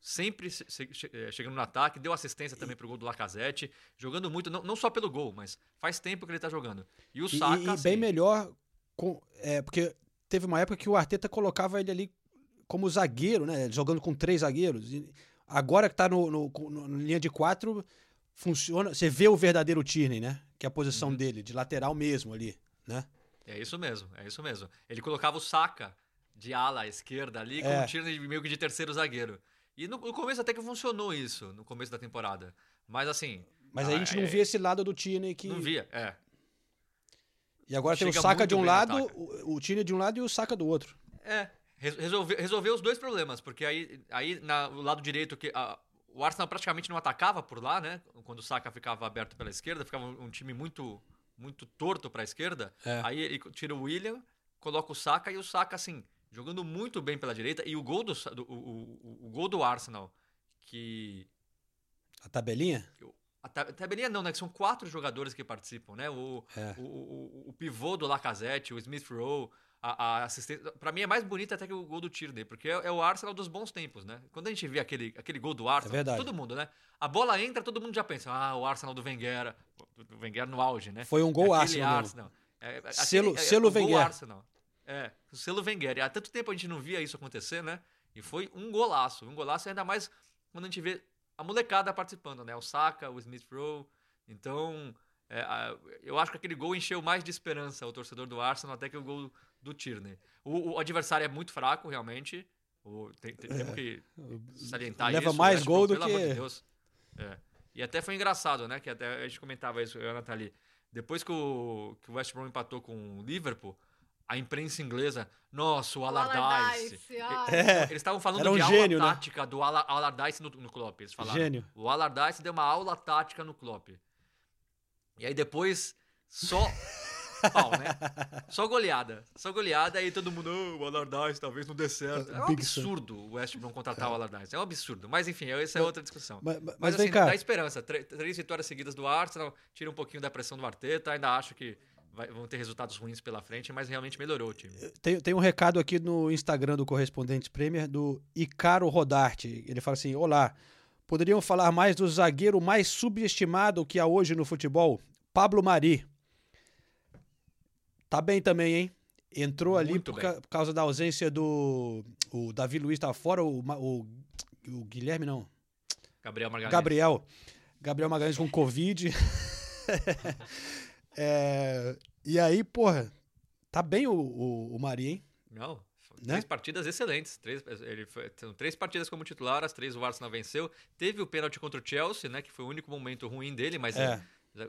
Sempre se- se- eh, chegando no ataque, deu assistência também pro gol do Lacazette, jogando muito, não, não só pelo gol, mas faz tempo que ele tá jogando. E o Saka, e, e assim, bem melhor, com, é, porque teve uma época que o Arteta colocava ele ali como zagueiro, né? Jogando com três zagueiros. E agora que tá no, no, no- na linha de quatro, funciona. Você vê o verdadeiro Tierney, né? Que é a posição Uhum. dele, de lateral mesmo ali, né? É isso mesmo, é isso mesmo. Ele colocava o Saka de ala à esquerda ali, com É. o Tierney meio que de terceiro zagueiro. E no, no começo até que funcionou isso, no começo da temporada. Mas assim... Mas a ah, gente não é- via esse lado do Tierney que. Não via, é. E agora tem o Chega Saka de um no lado, o, o Tierney de um lado e o Saka do outro. É, resolveu, resolveu os dois problemas, porque aí, aí na, o lado direito, que a- o Arsenal praticamente não atacava por lá, né? Quando o Saka ficava aberto pela esquerda, ficava um, um time muito muito torto para a esquerda. É. Aí ele tira o William, coloca o Saka e o Saka, assim, jogando muito bem pela direita. E o gol do, do- o, o- o gol do Arsenal, que A tabelinha? a ta- tabelinha não, né? Que são quatro jogadores que participam, né? O, É. o, o, o pivô do Lacazette, o Smith Rowe, a, a assistência. Pra mim é mais bonito até que o gol do Tierney, porque é, é o Arsenal dos bons tempos, né? Quando a gente vê aquele, aquele gol do Arsenal, É todo mundo, né? A bola entra, todo mundo já pensa, ah, o Arsenal do Wenger, do Wenger no auge, né? Foi um gol Aquele Arsenal mesmo. É, é, Selo- aquele- é, selo o gol Wenger. Arsenal. É, o selo Wenger. E há tanto tempo a gente não via isso acontecer, né? E foi um golaço. Um golaço ainda mais quando a gente vê a molecada participando, né? O Saka, o Smith Rowe. Então, é, eu acho que aquele gol encheu mais de esperança o torcedor do Arsenal até que o gol do Tierney. O, o adversário é muito fraco, realmente. O- tem- tem- temos que salientar Leva isso. mais o West gol do pelo amor que- de Deus. É. E até foi engraçado, né? Que até a gente comentava isso, eu e a Nathalie. Depois que o, que o West Brom empatou com o Liverpool, a imprensa inglesa, nossa, o Allardyce. Allardyce, ai. É, Eles estavam falando um de aula gênio, né? tática do Ala- Allardyce no, no Klopp. Eles falaram. Gênio. O Allardyce deu uma aula tática no Klopp. E aí depois, só pau, né? Só goleada. Só goleada, aí todo mundo, "Oh, o Allardyce talvez não dê certo. É um Big Sam. absurdo o West Brom contratar o Allardyce. É um absurdo. Mas enfim, essa é outra discussão. Mas- mas- Mas, assim, vem cá. dá esperança. Três vitórias seguidas do Arsenal, tira um pouquinho da pressão do Arteta. Ainda acho que vai- vão ter resultados ruins pela frente, mas realmente melhorou o time. Tem, tem um recado aqui no Instagram do Correspondentes Premier do Icaro Rodarte. Ele fala assim: Olá, poderiam falar mais do zagueiro mais subestimado que há hoje no futebol? Pablo Mari. Tá bem também, hein? Entrou ali por, ca- por causa da ausência do. O Davi Luiz estava fora, o, o, o Guilherme não. Gabriel Margalhães. Gabriel. Gabriel Magalhães com Covid. É, e aí, porra, tá bem o, o, o Mari, hein? Não, Né? três partidas excelentes. Três, ele foi, três partidas como titular, as três o Arsenal venceu. Teve o pênalti contra o Chelsea, né? Que foi o único momento ruim dele, mas É. é.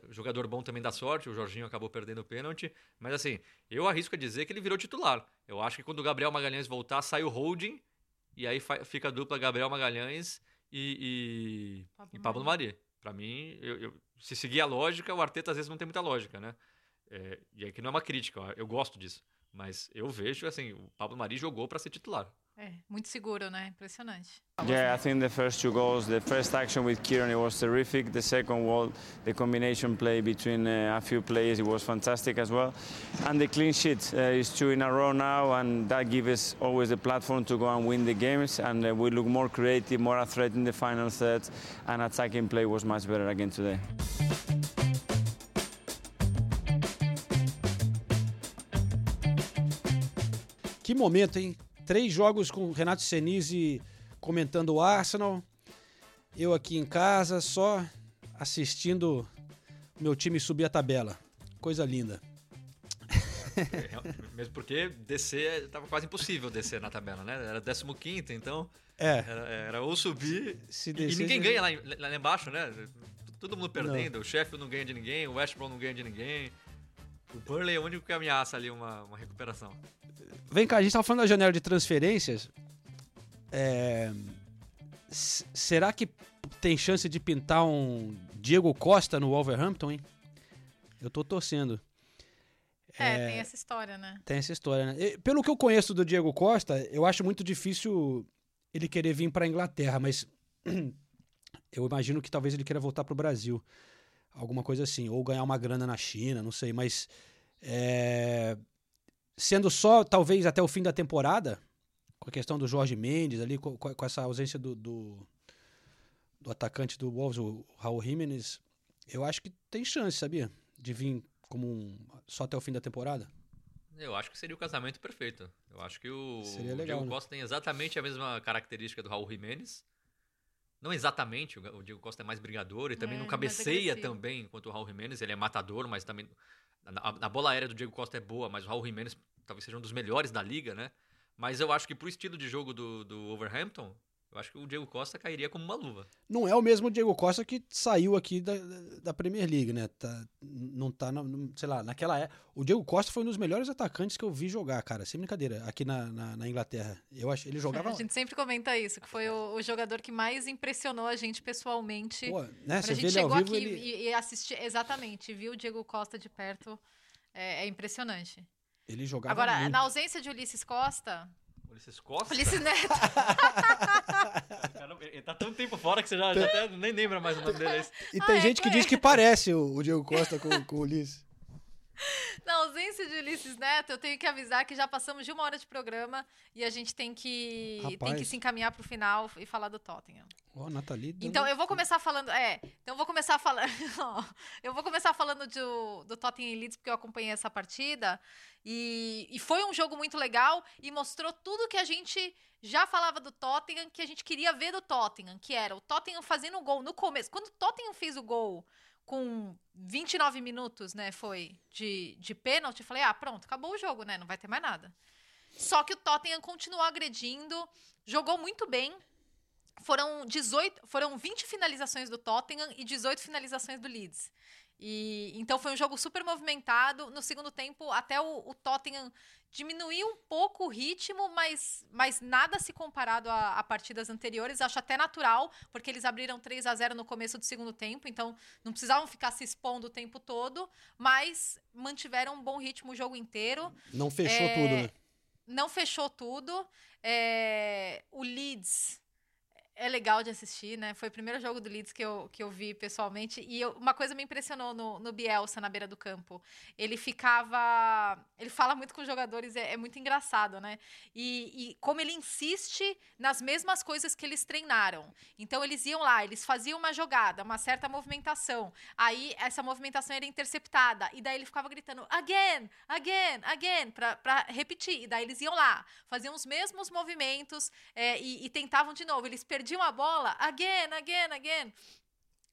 Jogador bom também dá sorte. O Jorginho acabou perdendo o pênalti. Mas assim, eu arrisco a dizer que ele virou titular. Eu acho que quando o Gabriel Magalhães voltar, sai o holding. E aí fica a dupla Gabriel Magalhães e, e Pablo e Pablo Mari. Pra mim, eu- eu- se seguir a lógica, o Arteta às vezes não tem muita lógica, né? É, e aqui não é uma crítica, eu gosto disso. Mas eu vejo, assim, o Pablo Mari jogou pra ser titular. É, muito seguro, né? Impressionante. Yeah, I think the first two goals, the first action with Kieran, it was terrific. The second one, the combination play between uh, a few players, it was fantastic as well. And the clean sheet uh, is two in a row now, and that gives us always the platform to go and win the games. And uh, we look more creative, more athletic in the final third, and attacking play was much better again today. Que momento, hein? Três jogos com Renato Senise comentando o Arsenal. Eu aqui em casa só assistindo meu time subir a tabela. Coisa linda. É, Mesmo porque descer tava quase impossível descer na tabela, né? Era 15, então. É. Era, era ou subir. Se descer, e ninguém ganha lá, lá embaixo, né? Todo mundo perdendo. O Sheffield não ganha de ninguém, o West Brom não ganha de ninguém. O Burnley é o único que ameaça ali uma, uma recuperação. Vem cá, a gente tava falando da janela de transferências. É, será que tem chance de pintar um Diego Costa no Wolverhampton, hein? Eu tô torcendo. É, tem essa história, né? Tem essa história, né? E, Pelo que eu conheço do Diego Costa, eu acho muito difícil ele querer vir para Inglaterra, mas eu imagino que talvez ele queira voltar para o Brasil. Alguma coisa assim. Ou ganhar uma grana na China, não sei. Mas é, sendo só, talvez, até o fim da temporada, com a questão do Jorge Mendes ali, com, com essa ausência do, do, do atacante do Wolves, o Raul Jimenez, eu acho que tem chance, sabia? De vir como um, só até o fim da temporada. Eu acho que seria o casamento perfeito. Eu acho que o, Seria o legal, Diego né? Costa tem exatamente a mesma característica do Raul Jimenez. Não exatamente, o Diego Costa é mais brigador e também É, não cabeceia também quanto o Raul Jimenez. Ele é matador, mas também. A, bola aérea do Diego Costa é boa, mas o Raul Jimenez talvez seja um dos melhores da liga, né? Mas eu acho que pro estilo de jogo do, do Overhampton, eu acho que o Diego Costa cairia como uma luva. Não é o mesmo Diego Costa que saiu aqui da, da Premier League, né? Tá, não tá, na- no- sei lá, naquela é. O Diego Costa foi um dos melhores atacantes que eu vi jogar, cara, sem brincadeira, aqui na, na, na Inglaterra. Eu acho, ele jogava. A gente sempre comenta isso, que foi o, o jogador que mais impressionou a gente pessoalmente. Pô, né, Quando você a vê gente chegou vivo, aqui ele- e, e assistiu, exatamente, viu o Diego Costa de perto, é, é impressionante. Ele jogava. Agora, muito. na ausência de Ulisses Costa, Ulisses Costa? Ulisses Neto. Caramba, ele tá tanto tempo fora que você já, já até nem lembra mais o nome dele. E Ah, tem é, gente que é. diz que parece o, o Diego Costa com, com o Ulisses. Na ausência de Ulisses Neto, eu tenho que avisar que já passamos de uma hora de programa e a gente tem que, tem que Rapaz. se encaminhar pro final e falar do Tottenham. Ó, Nathalie. Então eu vou começar falando. É, então eu vou começar falando. eu vou começar falando do, do Tottenham e Leeds, porque eu acompanhei essa partida. E, e foi um jogo muito legal e mostrou tudo que a gente já falava do Tottenham, que a gente queria ver do Tottenham, que era o Tottenham fazendo o gol no começo. Quando o Tottenham fez o gol com 29 minutos, né, foi de, de pênalti, falei, ah, pronto, acabou o jogo, né, não vai ter mais nada. Só que o Tottenham continuou agredindo, jogou muito bem, foram 18, foram 20 finalizações do Tottenham e 18 finalizações do Leeds. E então foi um jogo super movimentado. No segundo tempo, até o, o Tottenham diminuiu um pouco o ritmo, mas, mas nada se comparado a, a partidas anteriores. Acho até natural, porque eles abriram 3 a 0 no começo do segundo tempo, então não precisavam ficar se expondo o tempo todo, mas mantiveram um bom ritmo o jogo inteiro. Não fechou É, tudo, né? Não fechou tudo. É, o Leeds é legal de assistir, né? Foi o primeiro jogo do Leeds que eu, que eu vi pessoalmente. E eu- uma coisa me impressionou no, no Bielsa, na beira do campo. Ele ficava. Ele fala muito com os jogadores, é, é muito engraçado, né? E, e como ele insiste nas mesmas coisas que eles treinaram. Então, eles iam lá, eles faziam uma jogada, uma certa movimentação. Aí, essa movimentação era interceptada. E daí ele ficava gritando, again, again, again, pra, pra repetir. E daí eles iam lá, faziam os mesmos movimentos é, e, e tentavam de novo. Eles perdiam a bola, again, again, again.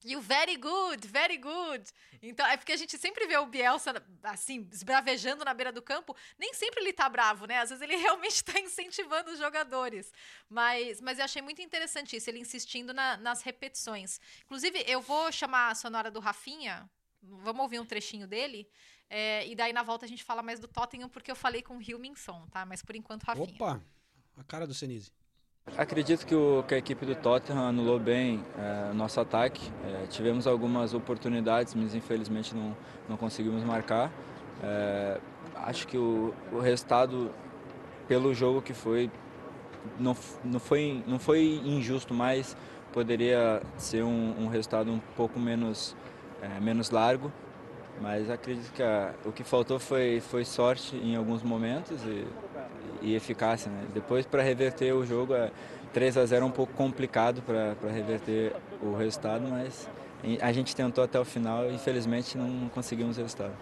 E o very good, very good. Então, é porque a gente sempre vê o Bielsa, assim, esbravejando na beira do campo. Nem sempre ele tá bravo, né? Às vezes ele realmente tá incentivando os jogadores. Mas, mas eu achei muito interessante isso, ele insistindo na- nas repetições. Inclusive, eu vou chamar a sonora do Rafinha. Vamos ouvir um trechinho dele. é, e daí, na volta, a gente fala mais do Tottenham, porque eu falei com o Hilminson, tá? Mas por enquanto, Rafinha. Opa, a cara do Senise. Acredito que, o- que a equipe do Tottenham anulou bem eh, o nosso ataque. Eh, tivemos algumas oportunidades, mas infelizmente não, não conseguimos marcar. Eh, acho que o, o resultado, pelo jogo que foi, não, não, foi, não foi injusto, mas poderia ser um, um resultado um pouco menos, eh, menos largo. Mas acredito que a- o que faltou foi, foi sorte em alguns momentos e, e eficácia. Né? Depois, para reverter o jogo, é 3 a 0 é um pouco complicado para reverter o resultado, mas a gente tentou até o final e infelizmente não conseguimos o resultado.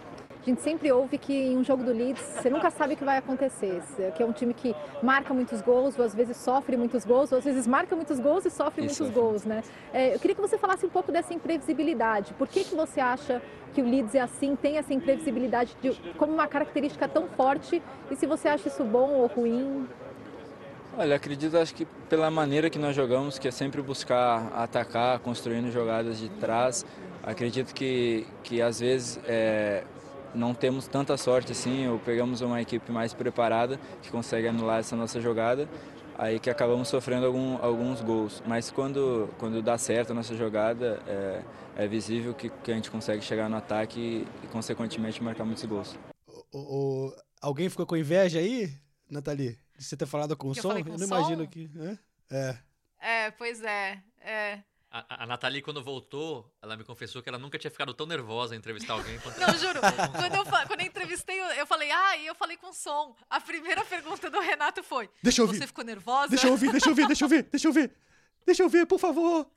A gente sempre ouve que em um jogo do Leeds você nunca sabe o que vai acontecer. Que é um time que marca muitos gols, ou às vezes sofre muitos gols, ou às vezes marca muitos gols e sofre E muitos gols, né? É, eu queria que você falasse um pouco dessa imprevisibilidade. Por que, que você acha que o Leeds é assim, tem essa imprevisibilidade de- como uma característica tão forte? E se você acha isso bom ou ruim? Olha, acredito acho que pela maneira que nós jogamos, que é sempre buscar atacar, construindo jogadas de trás. Acredito que, que às vezes é, não temos tanta sorte assim, ou pegamos uma equipe mais preparada que consegue anular essa nossa jogada, aí que acabamos sofrendo algum, alguns gols. Mas quando, quando dá certo a nossa jogada, é, é visível que, que a gente consegue chegar no ataque e, e consequentemente marcar muitos gols. O- o- alguém ficou com inveja aí, Nathalie? De você ter falado com o Que eu som? com eu não som? imagino que. né? É. É, pois é. É. A, a Nathalie, quando voltou, ela me confessou que ela nunca tinha ficado tão nervosa em entrevistar alguém. quanto Não, ela juro. Quando eu, quando eu entrevistei, eu- falei, ah, e eu falei com som. A primeira pergunta do Renato foi: Deixa eu ouvir. Você ficou nervosa? Deixa eu ouvir, deixa eu ouvir, deixa eu ouvir, deixa eu ver. Deixa eu ver, por favor.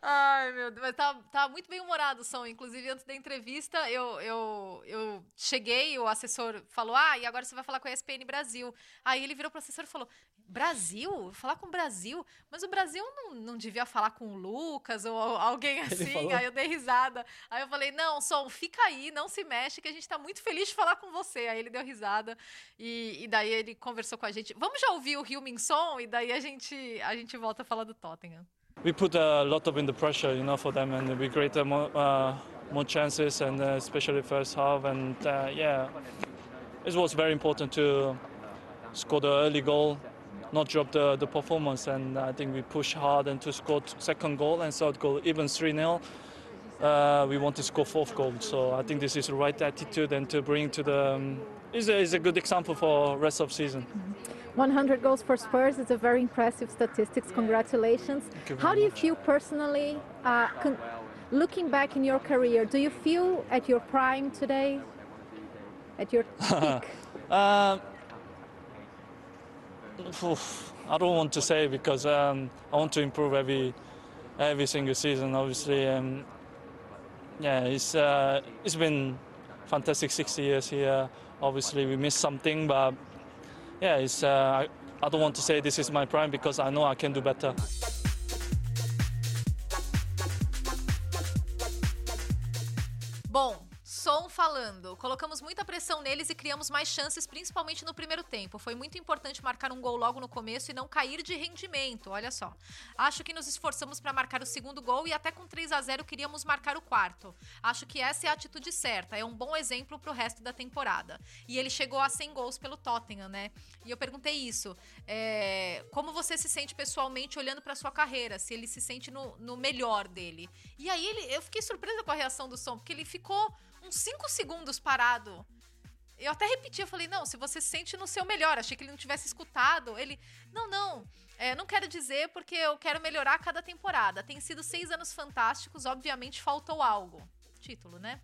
Ai, meu Deus, mas tá, tá muito bem humorado o som. Inclusive, antes da entrevista, eu, eu, eu cheguei, o assessor falou: Ah, e agora você vai falar com a ESPN Brasil. Aí ele virou pro assessor e falou: Brasil? Falar com o Brasil? Mas o Brasil não, não devia falar com o Lucas ou alguém assim. Aí eu dei risada. Aí eu falei: Não, Som, fica aí, não se mexe, que a gente tá muito feliz de falar com você. Aí ele deu risada e, e daí ele conversou com a gente. Vamos já ouvir o Hilmin Som e daí a gente, a gente volta a falar do Tottenham. We put a lot of in the pressure, you know, for them, and we created more, uh, more chances, and uh, especially first half. And uh, yeah, it was very important to score the early goal, not drop the, the performance. And I think we pushed hard and to score second goal and third goal, even 3 0. Uh, we want to score fourth goal, so I think this is the right attitude and to bring to the um, is a, is a good example for rest of season. 100 goals for Spurs is a very impressive statistics. Congratulations. How do you feel personally, uh, looking back in your career? Do you feel at your prime today? At your peak? Um, oof, I don't want to say because um, I want to improve every every single season. Obviously, um, yeah, it's uh, it's been fantastic 60 years here. Obviously, we missed something, but yeah, it's. Uh, I, I don't want to say this is my prime because I know I can do better. Som falando. Colocamos muita pressão neles e criamos mais chances, principalmente no primeiro tempo. Foi muito importante marcar um gol logo no começo e não cair de rendimento. Olha só. Acho que nos esforçamos para marcar o segundo gol e até com 3 a 0 queríamos marcar o quarto. Acho que essa é a atitude certa. É um bom exemplo pro resto da temporada. E ele chegou a 100 gols pelo Tottenham, né? E eu perguntei isso. é, como você se sente pessoalmente olhando para sua carreira? Se ele se sente no, no melhor dele? E aí ele, eu fiquei surpresa com a reação do som, porque ele ficou uns 5 segundos parado. Eu até repeti, eu falei, não, se você se sente no seu melhor, achei que ele não tivesse escutado. Ele, não, não, é, não quero dizer porque eu quero melhorar cada temporada. Tem sido seis anos fantásticos, obviamente faltou algo. Título, né?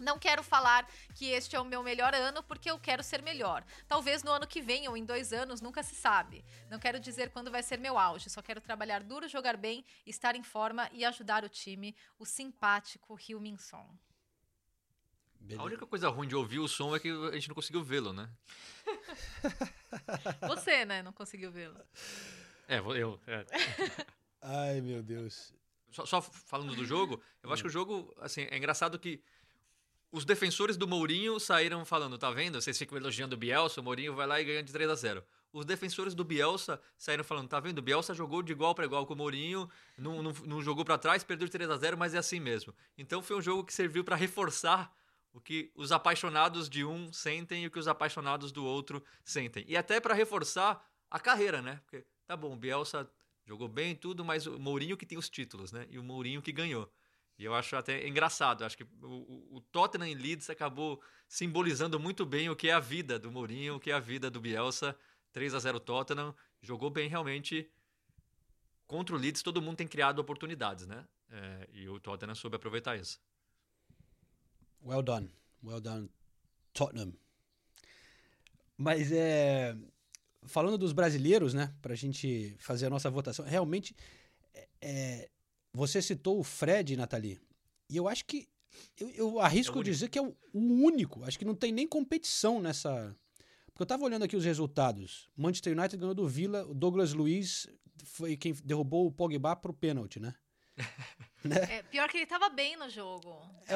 Não quero falar que este é o meu melhor ano porque eu quero ser melhor. Talvez no ano que vem ou em dois anos, nunca se sabe. Não quero dizer quando vai ser meu auge. Só quero trabalhar duro, jogar bem, estar em forma e ajudar o time. O simpático Rio Min Song. A única coisa ruim de ouvir o som é que a gente não conseguiu vê-lo, né? Você, né? Não conseguiu vê-lo. É, eu. é. Ai, meu Deus. Só, só falando do jogo, eu acho que o jogo, assim, é engraçado que os defensores do Mourinho saíram falando, tá vendo? Vocês ficam elogiando o Bielsa, o Mourinho vai lá e ganha de 3 a 0 Os defensores do Bielsa saíram falando, tá vendo? O Bielsa jogou de igual para igual com o Mourinho, não, não, não jogou para trás, perdeu de 3 a 0 mas é assim mesmo. Então foi um jogo que serviu para reforçar o que os apaixonados de um sentem e o que os apaixonados do outro sentem. E até para reforçar a carreira, né? Porque, tá bom, o Bielsa jogou bem e tudo, mas o Mourinho que tem os títulos, né? E o Mourinho que ganhou. E eu acho até engraçado. Acho que o, o- Tottenham em Leeds acabou simbolizando muito bem o que é a vida do Mourinho, o que é a vida do Bielsa. 3 a 0 Tottenham. Jogou bem realmente. Contra o Leeds, todo mundo tem criado oportunidades, né? É, e o Tottenham soube aproveitar isso. Well done. Well done, Tottenham. Mas é. Falando dos brasileiros, né? Pra gente fazer a nossa votação. Realmente, é, você citou o Fred, Nathalie. E eu acho que Eu, eu arrisco É dizer que é o, o único. Acho que não tem nem competição nessa. Porque eu tava olhando aqui os resultados. Manchester United ganhou do Villa, o Douglas Luiz foi quem derrubou o Pogba pro pênalti, né? É, pior que ele tava bem no jogo. É.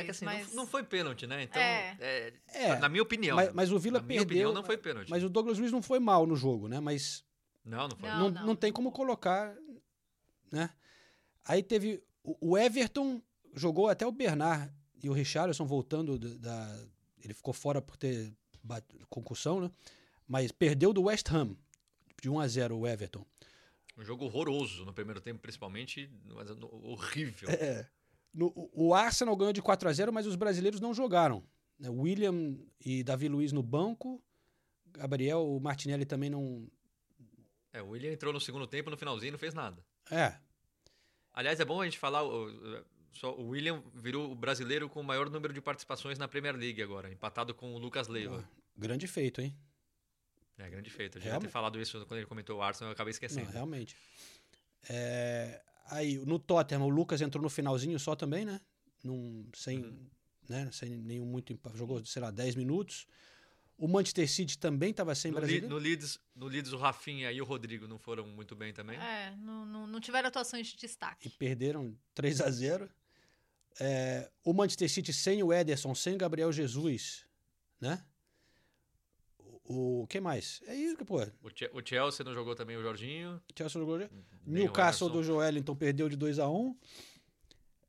É, é assim, mas- não, não foi pênalti, né? Então, É. é, É. na minha opinião. Mas, mas o minha perdeu. opinião, não foi pênalti. Mas o Douglas Luiz não foi mal no jogo, né? Mas Não, não foi. não, não, tem como colocar, né? Aí teve o o Everton jogou até o Bernard e o Richarlison voltando da, da- ele ficou fora por ter bat- concussão, né? Mas perdeu do West Ham de 1 a 0 o Everton. Um jogo horroroso no primeiro tempo, principalmente. Mas horrível. É. No- o Arsenal ganhou de 4 a 0 mas os brasileiros não jogaram. né? William e Davi Luiz no banco. Gabriel, o Martinelli também não. É, o William entrou no segundo tempo, no finalzinho, e não fez nada. É. Aliás, é bom a gente falar. Só, o William virou o brasileiro com o maior número de participações na Premier League agora, empatado com o Lucas Leiva. Grande feito, hein? É, grande feito. Eu devia ter falado isso quando ele comentou o Arsenal, eu acabei esquecendo. Não, realmente. É, aí, no Tottenham, o Lucas entrou no finalzinho só também, né? Num, sem, Uhum. né? sem nenhum muito. Jogou, sei lá, 10 minutos. O Manchester City também estava sem No, brasileiro. no Leeds, no Leeds, o Rafinha e o Rodrigo não foram muito bem também. É, não, não, não tiveram atuações de destaque. E perderam 3 a 0 É, o Manchester City sem o Ederson, sem o Gabriel Jesus, né? O, o que mais? É isso que, pô. O, Che- o Chelsea não jogou também o Jorginho. Chelsea jogou. Nem o Newcastle do Joelinton perdeu de 2 a 1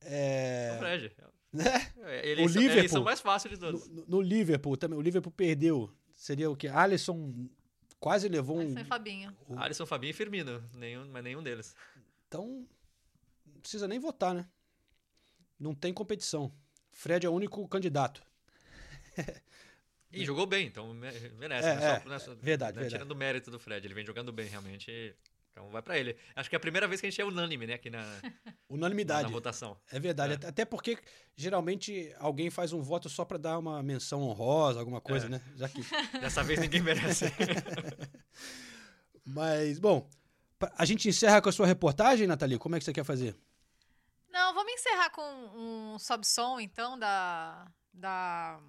é, O Fred. né? É, O é a Liverpool. eleição mais fácil de todos. No, no Liverpool também. O Liverpool perdeu. Seria o quê? Alisson quase levou um. Alisson e Fabinho. Alisson, Fabinho e Firmino. Nenhum, mas nenhum deles. Então, não precisa nem votar, né? Não tem competição. Fred é o único candidato. E jogou bem, então me- merece. É, né? Só- é, né? Só- verdade, verdade. Tirando o mérito do Fred, ele vem jogando bem, realmente. Então vai pra ele. Acho que é a primeira vez que a gente é unânime, né? Aqui na, Unanimidade. na votação. É verdade. Até- Até porque, geralmente, alguém faz um voto só pra dar uma menção honrosa, alguma coisa, É. né? Já que... Dessa vez ninguém merece. Mas, bom, a gente encerra com a sua reportagem, Nathalie? Como é que você quer fazer? Não, vamos encerrar com um sob-som, então, da, da,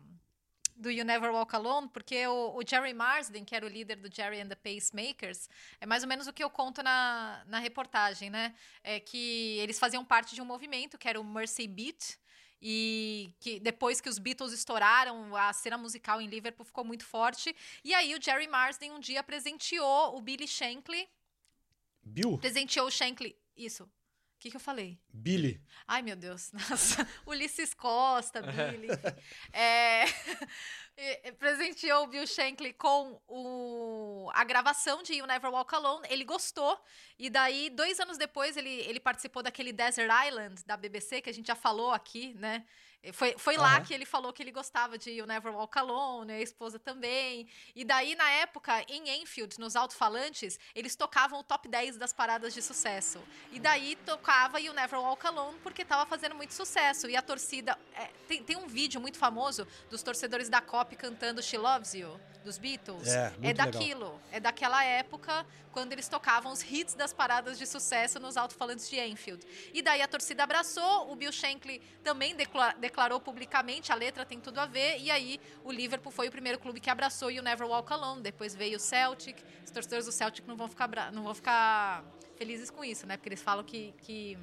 do You Never Walk Alone, porque o, o Jerry Marsden, que era o líder do Jerry and the Pacemakers, é mais ou menos o que eu conto na, na reportagem, né? É que eles faziam parte de um movimento que era o Mercy Beat, e que depois que os Beatles estouraram, a cena musical em Liverpool ficou muito forte. E aí o Jerry Marsden um dia presenteou o Billy Shankly, Bill? presenteou o Shankly, isso. O que, que eu falei? Billy. Ai, meu Deus. Nossa. Ulisses Costa, Billy. É, e presenteou o Bill Shankly com o, a gravação de You Never Walk Alone. Ele gostou. E daí, dois anos depois, ele, ele participou daquele Desert Island da BBC, que a gente já falou aqui, né? Foi, foi lá Aham. que ele falou que ele gostava de You Never Walk Alone, a esposa também. E daí, na época, em Enfield, nos alto-falantes, eles tocavam o top 10 das paradas de sucesso. E daí tocava You Never Walk Alone porque tava fazendo muito sucesso. E a torcida. é, tem, tem um vídeo muito famoso dos torcedores da COP cantando She Loves You, dos Beatles. É, legal. daquilo. É daquela época quando eles tocavam os hits das paradas de sucesso nos alto-falantes de Enfield. E daí a torcida abraçou, o Bill Shankly também decla- declarou publicamente, a letra tem tudo a ver, e aí o Liverpool foi o primeiro clube que abraçou e o Never Walk Alone. Depois veio o Celtic. Os torcedores do Celtic não vão ficar, não vão ficar felizes com isso, né? Porque eles falam que, que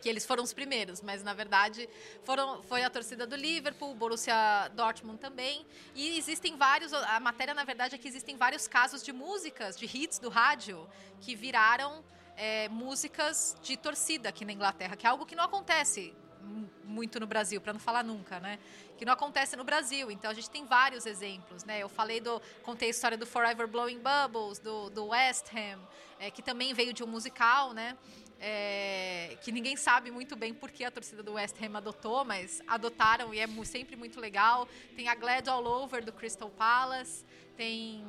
que eles foram os primeiros, mas na verdade foram, foi a torcida do Liverpool, Borussia Dortmund também. E existem vários, a matéria na verdade é que existem vários casos de músicas, de hits do rádio, que viraram é, músicas de torcida aqui na Inglaterra, que é algo que não acontece mu- muito no Brasil, para não falar nunca, né? Que não acontece no Brasil. Então a gente tem vários exemplos, né? Eu falei do, contei a história do Forever Blowing Bubbles, do, do West Ham, é, que também veio de um musical, né? É, que ninguém sabe muito bem por que a torcida do West Ham adotou, mas adotaram e é sempre muito legal. Tem a Glad All Over do Crystal Palace, tem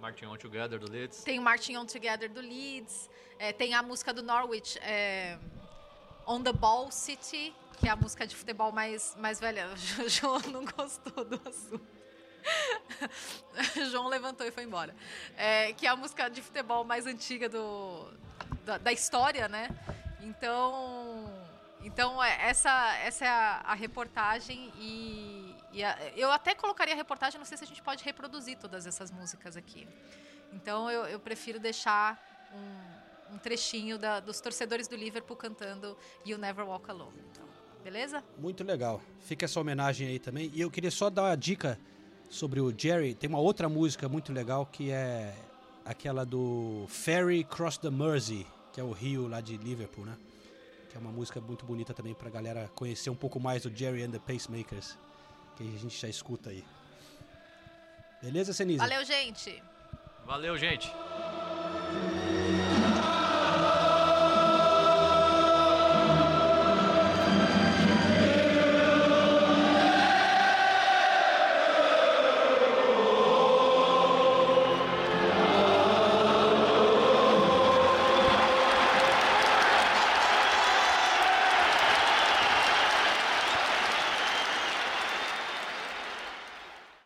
Martin On Together do Leeds. tem o Marching On Together do Leeds, é, tem a música do Norwich, é, On the Ball City, que é a música de futebol mais, mais velha. O João não gostou do assunto. João levantou e foi embora. É, que é a música de futebol mais antiga do, da, da história, né? Então, Então, é, essa, essa é a, a reportagem e, e a- eu até colocaria a reportagem, não sei se a gente pode reproduzir todas essas músicas aqui. Então, eu, eu prefiro deixar um, um trechinho da- dos torcedores do Liverpool cantando You Never Walk Alone. Então, beleza? Muito legal. Fica essa homenagem aí também. E eu queria só dar uma dica sobre o Jerry. Tem uma outra música muito legal que é aquela do Ferry Cross the Mersey, que é o rio lá de Liverpool, né? Que é uma música muito bonita também pra galera conhecer um pouco mais do Jerry and the Pacemakers, que a gente já escuta aí. Beleza, Senise? Valeu, gente! Valeu, gente.